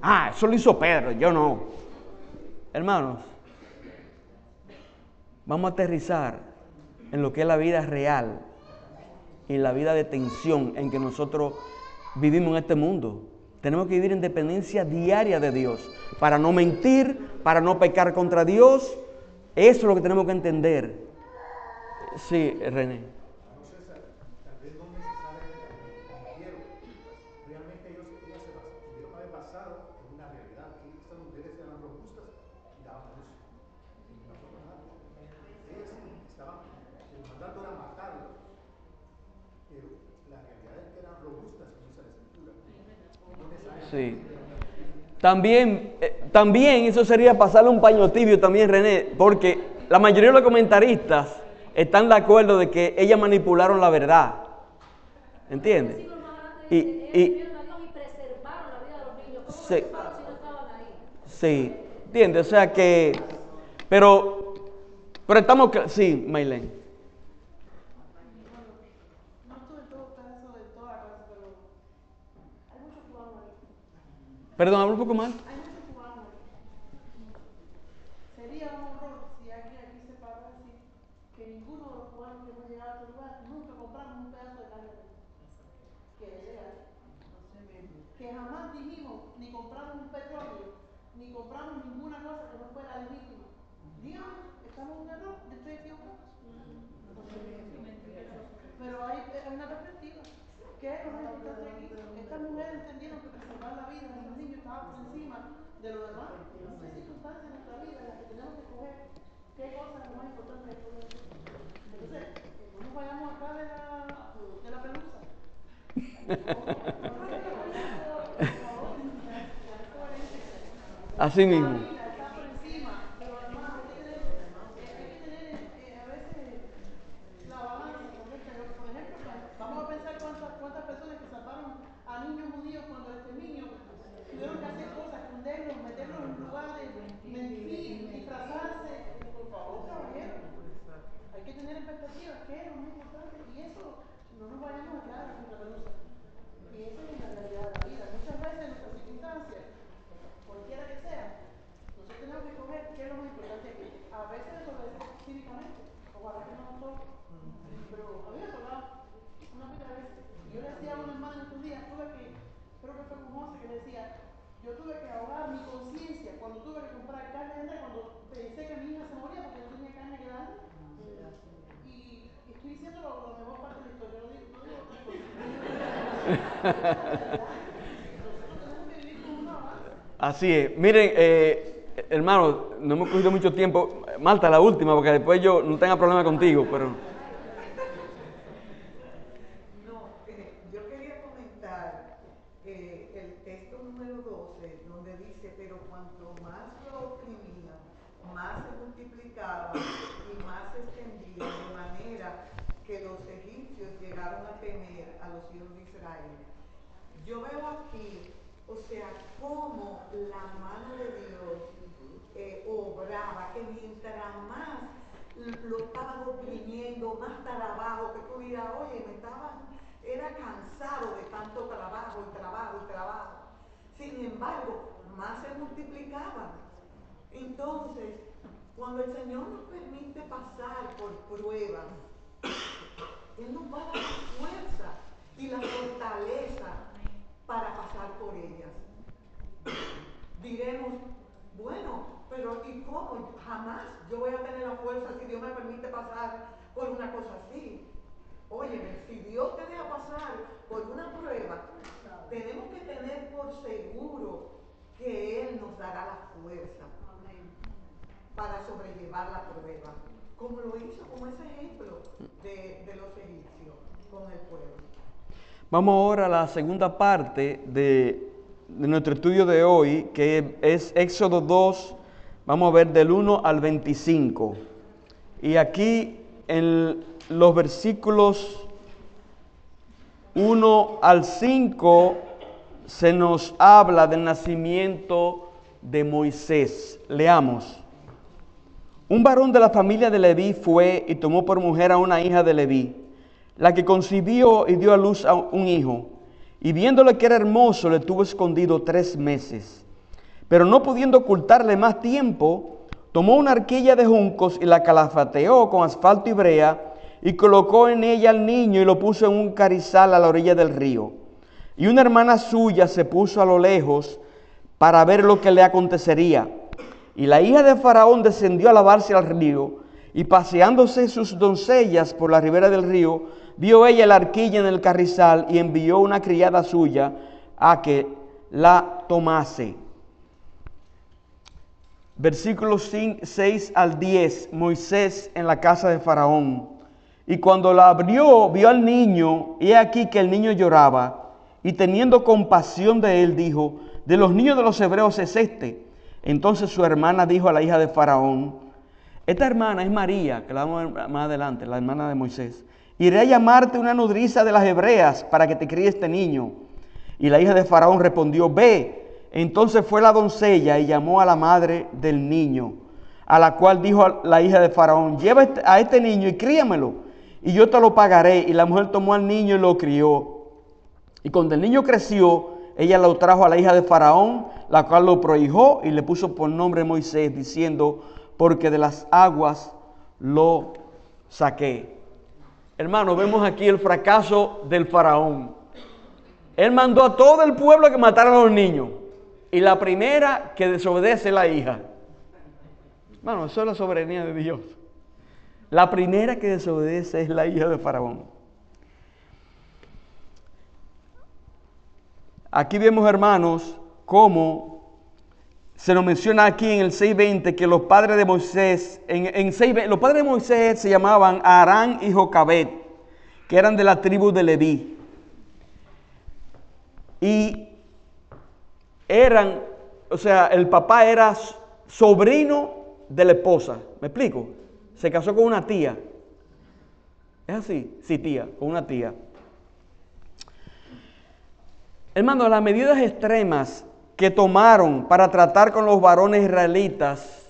Ah, eso lo hizo Pedro, yo no. Hermanos, vamos a aterrizar en lo que es la vida real y la vida de tensión en que nosotros vivimos en este mundo. Tenemos que vivir en dependencia diaria de Dios para no mentir, para no pecar contra Dios. Eso es lo que tenemos que entender. Sí, René. No sé, tal tal vez no necesariamente mintieron. Realmente ellos, ellas se bas- pudieron haber basado en una realidad. Que estas mujeres eran robustas y daban luz. No fue nada. Ellas estaban, el mandato era matarlos. Pero la realidad es que eran robustas, como dice la escritura. No necesariamente Sí. También, eh, también eso sería pasarle un paño tibio también, René, porque la mayoría de los comentaristas están de acuerdo de que ellas manipularon la verdad. ¿Entiendes? Y- y- ellos vieron a Dios y preservaron la vida de los niños. ¿Cómo Sí. Sí, ¿entiendes? O sea que, pero, pero estamos, sí, Maylen. Perdón, habla un poco más. Hay muchos cubanos ahí. Sería un horror si alguien aquí se para a decir que ninguno de los cubanos que hemos llegado a este lugar nunca compramos un pedazo de carne. Que. Que jamás dijimos ni compramos un petróleo, ni compramos ninguna cosa que no fuera legítima. Dígame, ¿estamos en un error? ¿Yo estoy equivocado? Pero hay, hay una perspectiva. ¿Qué es lo más importante? Estas mujeres entendieron que preservar la vida de los niños estaba por encima de lo demás. Hay circunstancias en nuestra vida en las que tenemos que escoger qué cosa es más importante de todo esto. Entonces, que no vayamos acá de la, de la pelusa. Así mismo. La vida está por encima, pero además hay que tener, eh, hay que tener eh, a veces la balanza correcta. Yo, Por ejemplo, pues, vamos a pensar cuántas, cuántas personas que salvaron a niños judíos cuando este niño tuvieron que hacer cosas, esconderlos, meterlos en lugares, mentir, disfrazarse. Por favor, caballero, hay que tener en perspectiva qué es lo más importante y eso no nos vayamos a quedar en la pelusa. Y eso es la realidad de la vida. Muchas veces en nuestras circunstancias, cualquiera que sea, nosotros tenemos que escoger qué es lo más importante aquí. A veces desobedecer cívicamente, ojalá que no nos toque. Pero a mí me ha tocado una pila de veces. Y yo le decía a una hermana en estos días, tuve que, creo que fue con José, que le decía, yo tuve que ahogar mi conciencia cuando tuve que comprar carne de res, cuando pensé que mi hija se moría porque no tenía carne que darle. Y, y estoy diciendo lo, la mejor parte de la historia, no digo, no digo otra cosa. Nosotros tenemos que vivir con una base. Así es. Miren, eh, hermano, no hemos cogido mucho tiempo. Marta, la última, porque después yo no tenga problema contigo, pero... No, eh, yo quería comentar eh, el texto número 12, donde dice, pero cuanto más lo oprimían, más se multiplicaba y más se extendía, de manera que los egipcios llegaron a temer a los hijos de Israel. Yo veo aquí, o sea, cómo la mano de Dios eh, obraba, que mientras más l- lo estaban oprimiendo, más trabajo, que tú me estaba, era cansado de tanto trabajo y trabajo y trabajo. Sin embargo, más se multiplicaban. Entonces, cuando el Señor nos permite pasar por pruebas, Él nos va a dar la fuerza y la fortaleza para pasar por ellas. Diremos, bueno, pero ¿y cómo? Jamás yo voy a tener la fuerza si Dios me permite pasar por una cosa así. Óyeme, si Dios te deja pasar por una prueba, tenemos que tener por seguro que Él nos dará la fuerza para sobrellevar la prueba, como lo hizo, como ese ejemplo de, de los egipcios con el pueblo. Vamos ahora a la segunda parte de, de nuestro estudio de hoy, que es Éxodo 2, vamos a ver del 1 al 25. Y aquí en los versículos 1 al 5 se nos habla del nacimiento de Moisés. Leamos. Un varón de la familia de Leví fue y tomó por mujer a una hija de Leví, la que concibió y dio a luz a un hijo. Y viéndole que era hermoso, le tuvo escondido tres meses. Pero no pudiendo ocultarle más tiempo, tomó una arquilla de juncos y la calafateó con asfalto y brea y colocó en ella al niño y lo puso en un carizal a la orilla del río. Y una hermana suya se puso a lo lejos para ver lo que le acontecería. Y la hija de Faraón descendió a lavarse al río, y paseándose sus doncellas por la ribera del río, vio ella la arquilla en el carrizal y envió una criada suya a que la tomase. Versículos 6 al 10, Moisés en la casa de Faraón. Y cuando la abrió, vio al niño, y aquí que el niño lloraba, y teniendo compasión de él, dijo, de los niños de los hebreos es este. Entonces su hermana dijo a la hija de Faraón, esta hermana es María, que la vamos a ver más adelante, la hermana de Moisés. Iré a llamarte una nodriza de las hebreas para que te críe este niño. Y la hija de Faraón respondió, ve. Entonces fue la doncella y llamó a la madre del niño, a la cual dijo la hija de Faraón, lleva este, a este niño y críamelo, y yo te lo pagaré. Y la mujer tomó al niño y lo crió. Y cuando el niño creció, ella lo trajo a la hija de Faraón, la cual lo prohijó y le puso por nombre Moisés, diciendo, porque de las aguas lo saqué. Hermano, vemos aquí el fracaso del faraón. Él mandó a todo el pueblo que mataran a los niños. Y la primera que desobedece es la hija. Hermano, eso es la soberanía de Dios. La primera que desobedece es la hija de Faraón. Aquí vemos, hermanos, cómo se nos menciona aquí en el 6.20 que los padres de Moisés, en, en 6, los padres de Moisés se llamaban Arán y Jocabet, que eran de la tribu de Leví. Y eran, o sea, el papá era sobrino de la esposa. ¿Me explico? Se casó con una tía. ¿Es así? Sí, tía, con una tía. Hermano, las medidas extremas que tomaron para tratar con los varones israelitas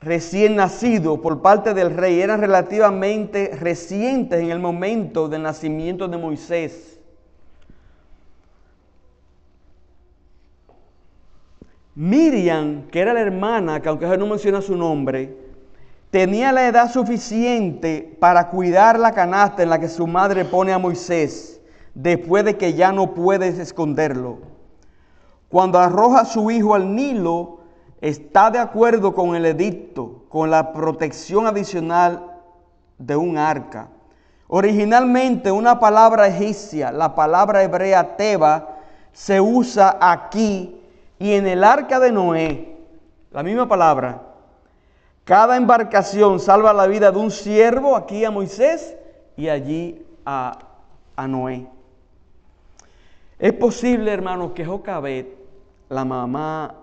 recién nacidos por parte del rey eran relativamente recientes en el momento del nacimiento de Moisés. Miriam, que era la hermana, que aunque no menciona su nombre, tenía la edad suficiente para cuidar la canasta en la que su madre pone a Moisés, después de que ya no puede esconderlo. Cuando arroja a su hijo al Nilo, está de acuerdo con el edicto, con la protección adicional de un arca. Originalmente una palabra egipcia, la palabra hebrea teba, se usa aquí y en el arca de Noé, la misma palabra. Cada embarcación salva la vida de un siervo, aquí a Moisés y allí a, a Noé. Es posible, hermanos, que Jocabet, la mamá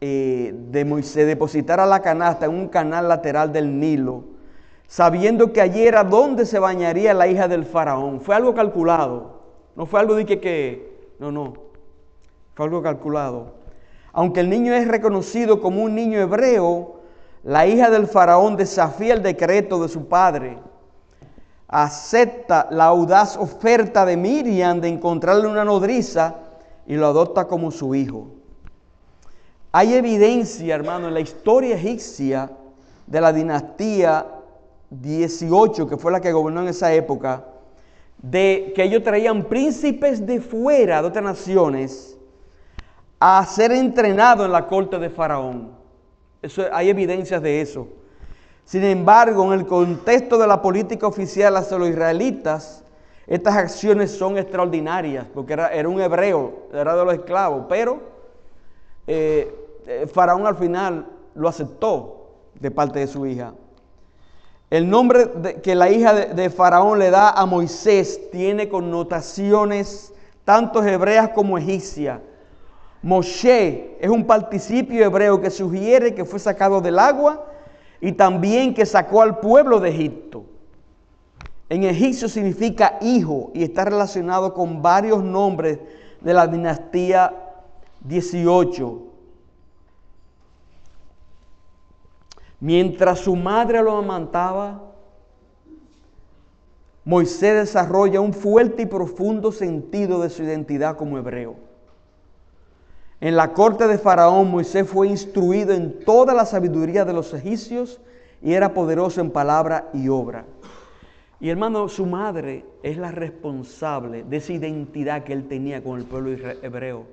eh, de Moisés, depositara la canasta en un canal lateral del Nilo, sabiendo que allí era donde se bañaría la hija del faraón. Fue algo calculado. No fue algo de que, que no, no. Fue algo calculado. Aunque el niño es reconocido como un niño hebreo, la hija del faraón desafía el decreto de su padre acepta la audaz oferta de Miriam de encontrarle una nodriza y lo adopta como su hijo. Hay evidencia, hermano, en la historia egipcia de la dinastía 18, que fue la que gobernó en esa época, de que ellos traían príncipes de fuera, de otras naciones, a ser entrenados en la corte de Faraón. Hay evidencias de eso. Sin embargo, en el contexto de la política oficial hacia los israelitas, estas acciones son extraordinarias, porque era, era un hebreo, era de los esclavos, pero eh, eh, Faraón al final lo aceptó de parte de su hija. El nombre que la hija de, de, Faraón le da a Moisés tiene connotaciones tanto hebreas como egipcias. Moshe es un participio hebreo que sugiere que fue sacado del agua y también que sacó al pueblo de Egipto. En egipcio significa hijo y está relacionado con varios nombres de la dinastía 18. Mientras su madre lo amantaba, Moisés desarrolla un fuerte y profundo sentido de su identidad como hebreo. En la corte de Faraón, Moisés fue instruido en toda la sabiduría de los egipcios y era poderoso en palabra y obra. Y hermano, su madre es la responsable de esa identidad que él tenía con el pueblo hebreo,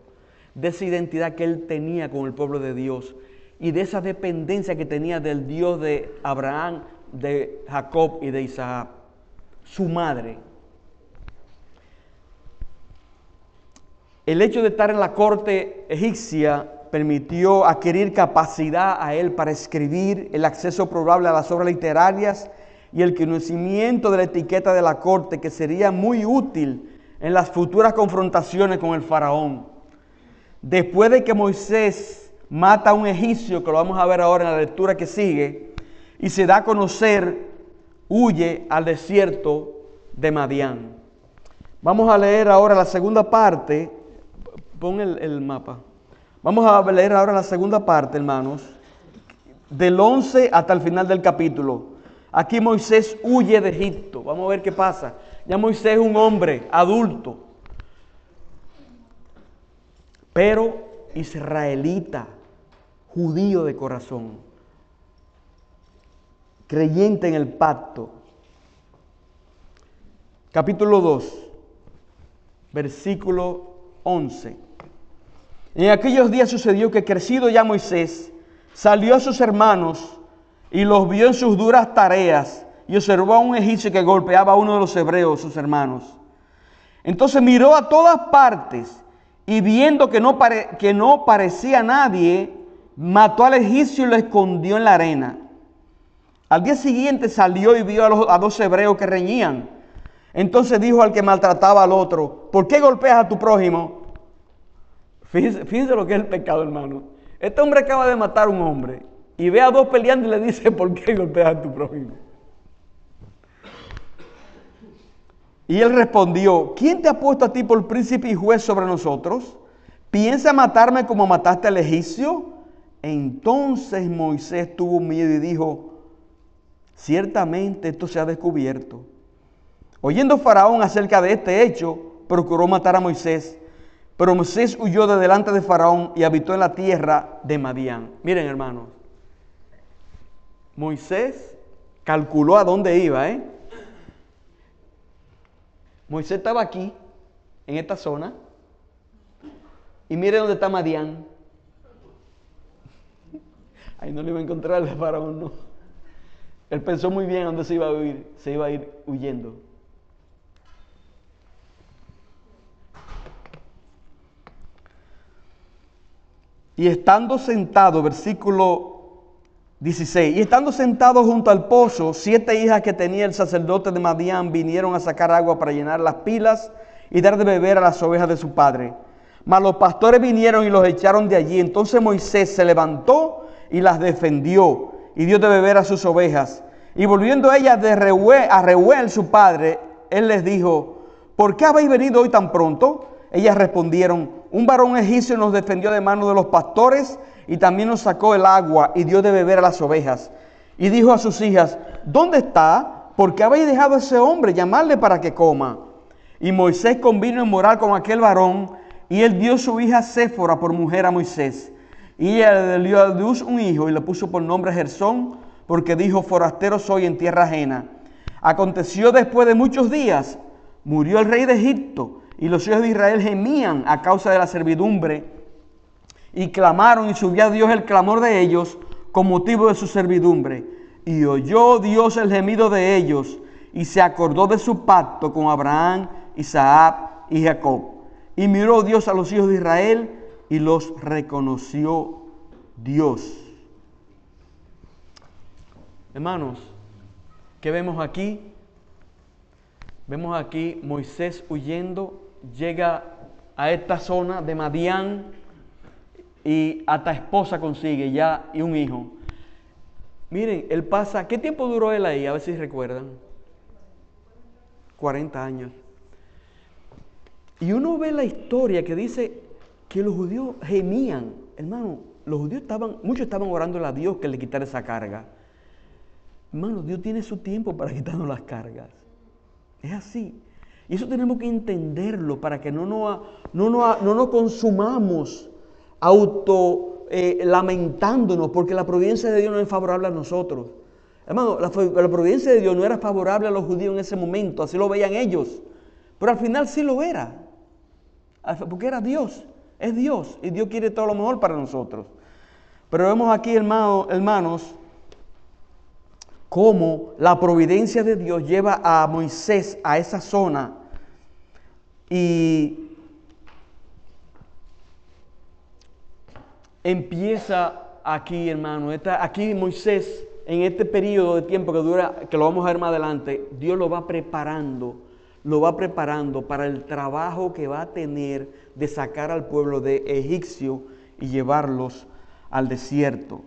de esa identidad que él tenía con el pueblo de Dios y de esa dependencia que tenía del Dios de Abraham, de Jacob y de Isaac. Su madre. El hecho de estar en la corte egipcia permitió adquirir capacidad a él para escribir, el acceso probable a las obras literarias y el conocimiento de la etiqueta de la corte que sería muy útil en las futuras confrontaciones con el faraón. Después de que Moisés mata a un egipcio, que lo vamos a ver ahora en la lectura que sigue, y se da a conocer, huye al desierto de Madián. Vamos a leer ahora la segunda parte. Pon el, el mapa. Vamos a leer ahora la segunda parte, hermanos, del 11 hasta el final del capítulo. Aquí Moisés huye de Egipto. Vamos a ver qué pasa. Ya Moisés es un hombre adulto, pero israelita, judío de corazón, creyente en el pacto. Capítulo 2, versículo 11. En aquellos días sucedió que crecido ya Moisés, salió a sus hermanos y los vio en sus duras tareas y observó a un egipcio que golpeaba a uno de los hebreos, sus hermanos. Entonces miró a todas partes y viendo que no, que no parecía nadie, mató al egipcio y lo escondió en la arena. Al día siguiente salió y vio a, los, a dos hebreos que reñían. Entonces dijo al que maltrataba al otro, ¿por qué golpeas a tu prójimo? Fíjense, lo que es el pecado, hermano. Este hombre acaba de matar a un hombre y ve a dos peleando y le dice, ¿por qué golpeas a tu prójimo? Y él respondió, ¿quién te ha puesto a ti por príncipe y juez sobre nosotros? ¿Piensa matarme como mataste al egipcio? Entonces Moisés tuvo miedo y dijo, ciertamente esto se ha descubierto. Oyendo Faraón acerca de este hecho, procuró matar a Moisés, pero Moisés huyó de delante de Faraón y habitó en la tierra de Madián. Miren hermanos, Moisés calculó a dónde iba, ¿eh? Moisés estaba aquí, en esta zona, y mire dónde está Madián. Ahí no le iba a encontrar el faraón, no. Él pensó muy bien dónde se iba a ir, se iba a ir huyendo. Y estando sentado, versículo 16. Y estando sentado junto al pozo, siete hijas que tenía el sacerdote de Madián vinieron a sacar agua para llenar las pilas y dar de beber a las ovejas de su padre. Mas los pastores vinieron y los echaron de allí. Entonces Moisés se levantó y las defendió y dio de beber a sus ovejas. Y volviendo ellas de a Reuel su padre, él les dijo, ¿por qué habéis venido hoy tan pronto? Ellas respondieron, un varón egipcio nos defendió de mano de los pastores y también nos sacó el agua y dio de beber a las ovejas. Y dijo a sus hijas, ¿dónde está? ¿Por qué habéis dejado a ese hombre? Llamarle para que coma. Y Moisés convino en moral con aquel varón y él dio su hija Séfora por mujer a Moisés. Y ella le dio a luz un hijo y le puso por nombre Gersón porque dijo, forastero soy en tierra ajena. Aconteció después de muchos días, murió el rey de Egipto y los hijos de Israel gemían a causa de la servidumbre y clamaron y subió a Dios el clamor de ellos con motivo de su servidumbre. Y oyó Dios el gemido de ellos y se acordó de su pacto con Abraham, Isaac y Jacob. Y miró Dios a los hijos de Israel y los reconoció Dios. Hermanos, ¿qué vemos aquí? Vemos aquí Moisés huyendo, llega a esta zona de Madián, y hasta esposa consigue ya y un hijo. Miren, él pasa, ¿qué tiempo duró él ahí? A ver si recuerdan. 40 años. Y uno ve la historia que dice que los judíos gemían, hermano, los judíos estaban, muchos estaban orando a Dios que le quitara esa carga. Hermano, Dios tiene su tiempo para quitarnos las cargas. Es así. Y eso tenemos que entenderlo para que no nos, no nos, no nos consumamos auto eh, lamentándonos porque la providencia de Dios no es favorable a nosotros. Hermano, la, providencia de Dios no era favorable a los judíos en ese momento, así lo veían ellos. Pero al final sí lo era. Porque era Dios, es Dios y Dios quiere todo lo mejor para nosotros. Pero vemos aquí, hermano, hermanos, cómo la providencia de Dios lleva a Moisés a esa zona y empieza aquí, hermano, aquí Moisés, en este periodo de tiempo que dura, que lo vamos a ver más adelante, Dios lo va preparando, lo va preparando para el trabajo que va a tener de sacar al pueblo de Egipcio y llevarlos al desierto.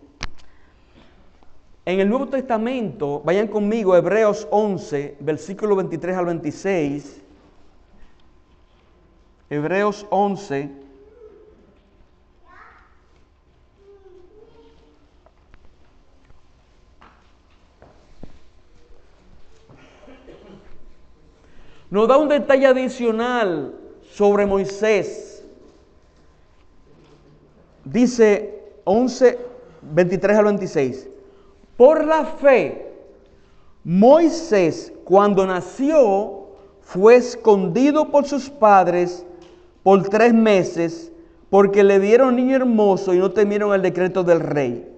En el Nuevo Testamento, vayan conmigo, Hebreos 11, versículo 23 al 26. Hebreos 11. Nos da un detalle adicional sobre Moisés. Dice 11, 23 al 26. Por la fe, Moisés cuando nació fue escondido por sus padres por tres meses porque le vieron niño hermoso y no temieron el decreto del rey.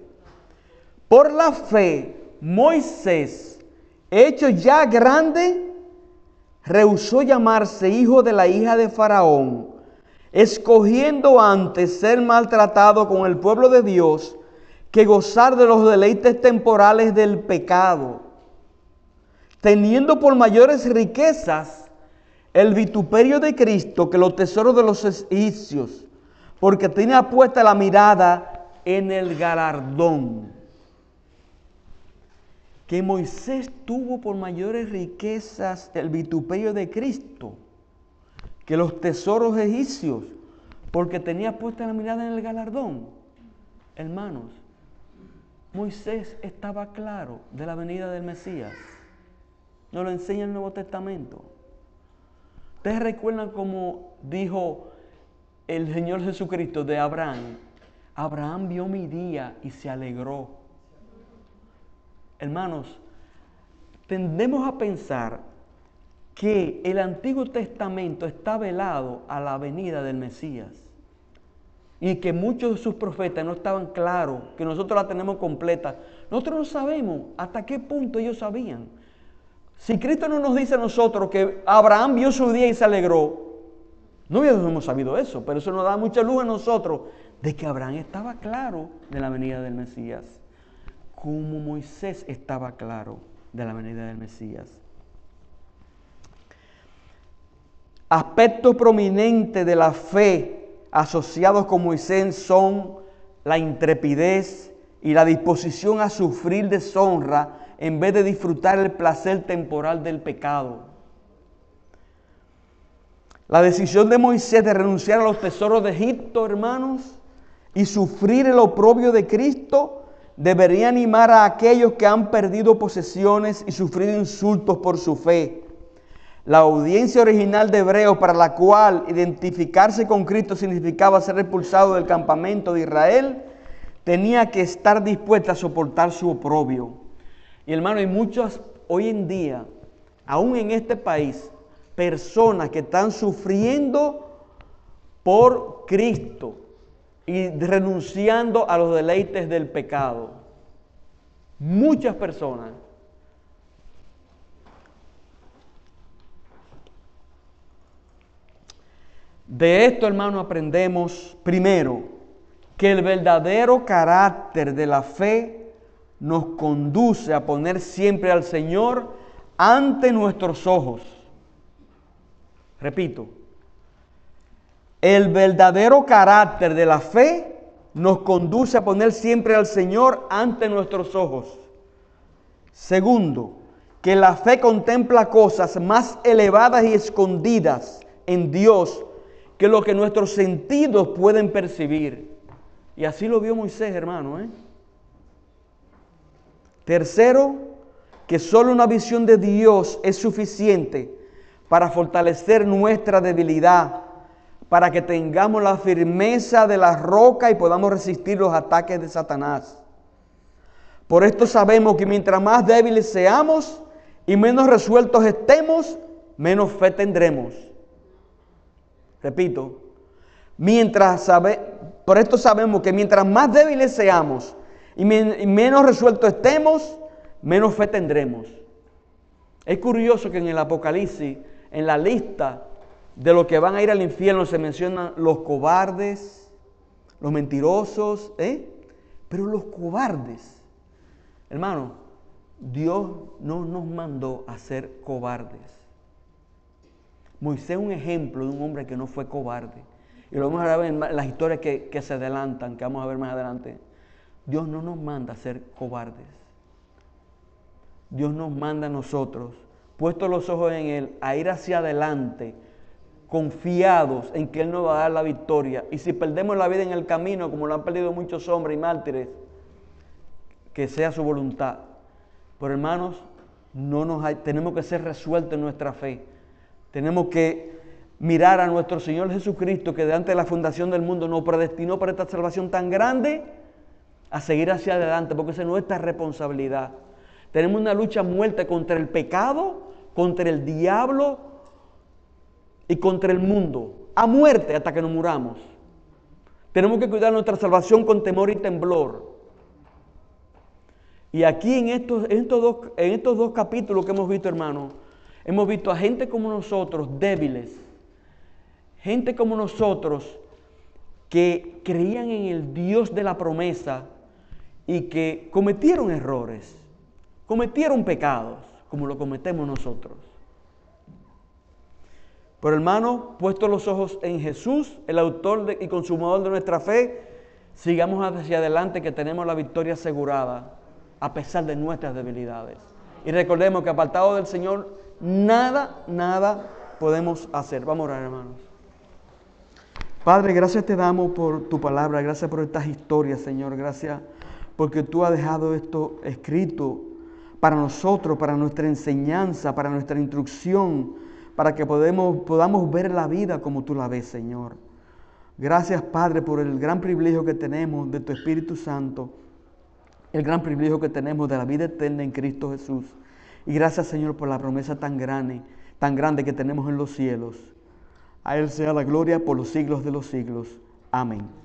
Por la fe, Moisés, hecho ya grande, rehusó llamarse hijo de la hija de Faraón, escogiendo antes ser maltratado con el pueblo de Dios que gozar de los deleites temporales del pecado, teniendo por mayores riquezas el vituperio de Cristo que los tesoros de los egipcios, porque tenía puesta la mirada en el galardón. Que Moisés tuvo por mayores riquezas el vituperio de Cristo que los tesoros egipcios, porque tenía puesta la mirada en el galardón. Hermanos, Moisés estaba claro de la venida del Mesías. Nos lo enseña el Nuevo Testamento. Ustedes recuerdan cómo dijo el Señor Jesucristo de Abraham. Abraham vio mi día y se alegró. Hermanos, tendemos a pensar que el Antiguo Testamento está velado a la venida del Mesías y que muchos de sus profetas no estaban claros, que nosotros la tenemos completa. Nosotros no sabemos hasta qué punto ellos sabían. Si Cristo no nos dice a nosotros que Abraham vio su día y se alegró, no hubiéramos sabido eso, pero eso nos da mucha luz a nosotros de que Abraham estaba claro de la venida del Mesías, como Moisés estaba claro de la venida del Mesías. Aspecto prominente de la fe asociados con Moisés son la intrepidez y la disposición a sufrir deshonra en vez de disfrutar el placer temporal del pecado. La decisión de Moisés de renunciar a los tesoros de Egipto, hermanos, y sufrir el oprobio de Cristo, debería animar a aquellos que han perdido posesiones y sufrido insultos por su fe la audiencia original de Hebreos para la cual identificarse con Cristo significaba ser expulsado del campamento de Israel, tenía que estar dispuesta a soportar su oprobio. Y hermano, hay muchas hoy en día, aún en este país, personas que están sufriendo por Cristo y renunciando a los deleites del pecado. Muchas personas De esto, hermano, aprendemos primero que el verdadero carácter de la fe nos conduce a poner siempre al Señor ante nuestros ojos. Repito, el verdadero carácter de la fe nos conduce a poner siempre al Señor ante nuestros ojos. Segundo, que la fe contempla cosas más elevadas y escondidas en Dios que lo que nuestros sentidos pueden percibir. Y así lo vio Moisés, hermano. ¿eh? Tercero, que solo una visión de Dios es suficiente para fortalecer nuestra debilidad, para que tengamos la firmeza de la roca y podamos resistir los ataques de Satanás. Por esto sabemos que mientras más débiles seamos y menos resueltos estemos, menos fe tendremos. Repito, mientras sabe, por esto sabemos que mientras más débiles seamos y, menos resueltos estemos, menos fe tendremos. Es curioso que en el Apocalipsis en la lista de los que van a ir al infierno se mencionan los cobardes, los mentirosos, ¿eh? Pero los cobardes, hermano, Dios no nos mandó a ser cobardes. Moisés es un ejemplo de un hombre que no fue cobarde. Y lo vamos a ver en las historias que, que se adelantan, que vamos a ver más adelante. Dios no nos manda a ser cobardes. Dios nos manda a nosotros puesto los ojos en Él, a ir hacia adelante, confiados en que Él nos va a dar la victoria. Y si perdemos la vida en el camino, como lo han perdido muchos hombres y mártires, que sea su voluntad. Pero hermanos, no nos tenemos que ser resueltos en nuestra fe. Tenemos que mirar a nuestro Señor Jesucristo, que delante de la fundación del mundo nos predestinó para esta salvación tan grande, a seguir hacia adelante, porque esa es nuestra responsabilidad. Tenemos una lucha muerta contra el pecado contra el diablo y contra el mundo, a muerte hasta que nos muramos. Tenemos que cuidar nuestra salvación con temor y temblor. Y aquí en estos, dos, en estos dos capítulos que hemos visto, hermano, hemos visto a gente como nosotros, débiles, gente como nosotros, que creían en el Dios de la promesa y que cometieron errores, cometieron pecados como lo cometemos nosotros. Pero hermano, puesto los ojos en Jesús, el autor y consumador de nuestra fe, sigamos hacia adelante que tenemos la victoria asegurada a pesar de nuestras debilidades. Y recordemos que apartado del Señor, nada, nada podemos hacer. Vamos a orar, hermanos. Padre, gracias te damos por tu palabra, gracias por estas historias, Señor, gracias porque tú has dejado esto escrito para nosotros, para nuestra enseñanza, para nuestra instrucción, para que podamos ver la vida como tú la ves, Señor. Gracias, Padre, por el gran privilegio que tenemos de tu Espíritu Santo, el gran privilegio que tenemos de la vida eterna en Cristo Jesús. Y gracias, Señor, por la promesa tan grande, tan grande que tenemos en los cielos. A Él sea la gloria por los siglos de los siglos. Amén.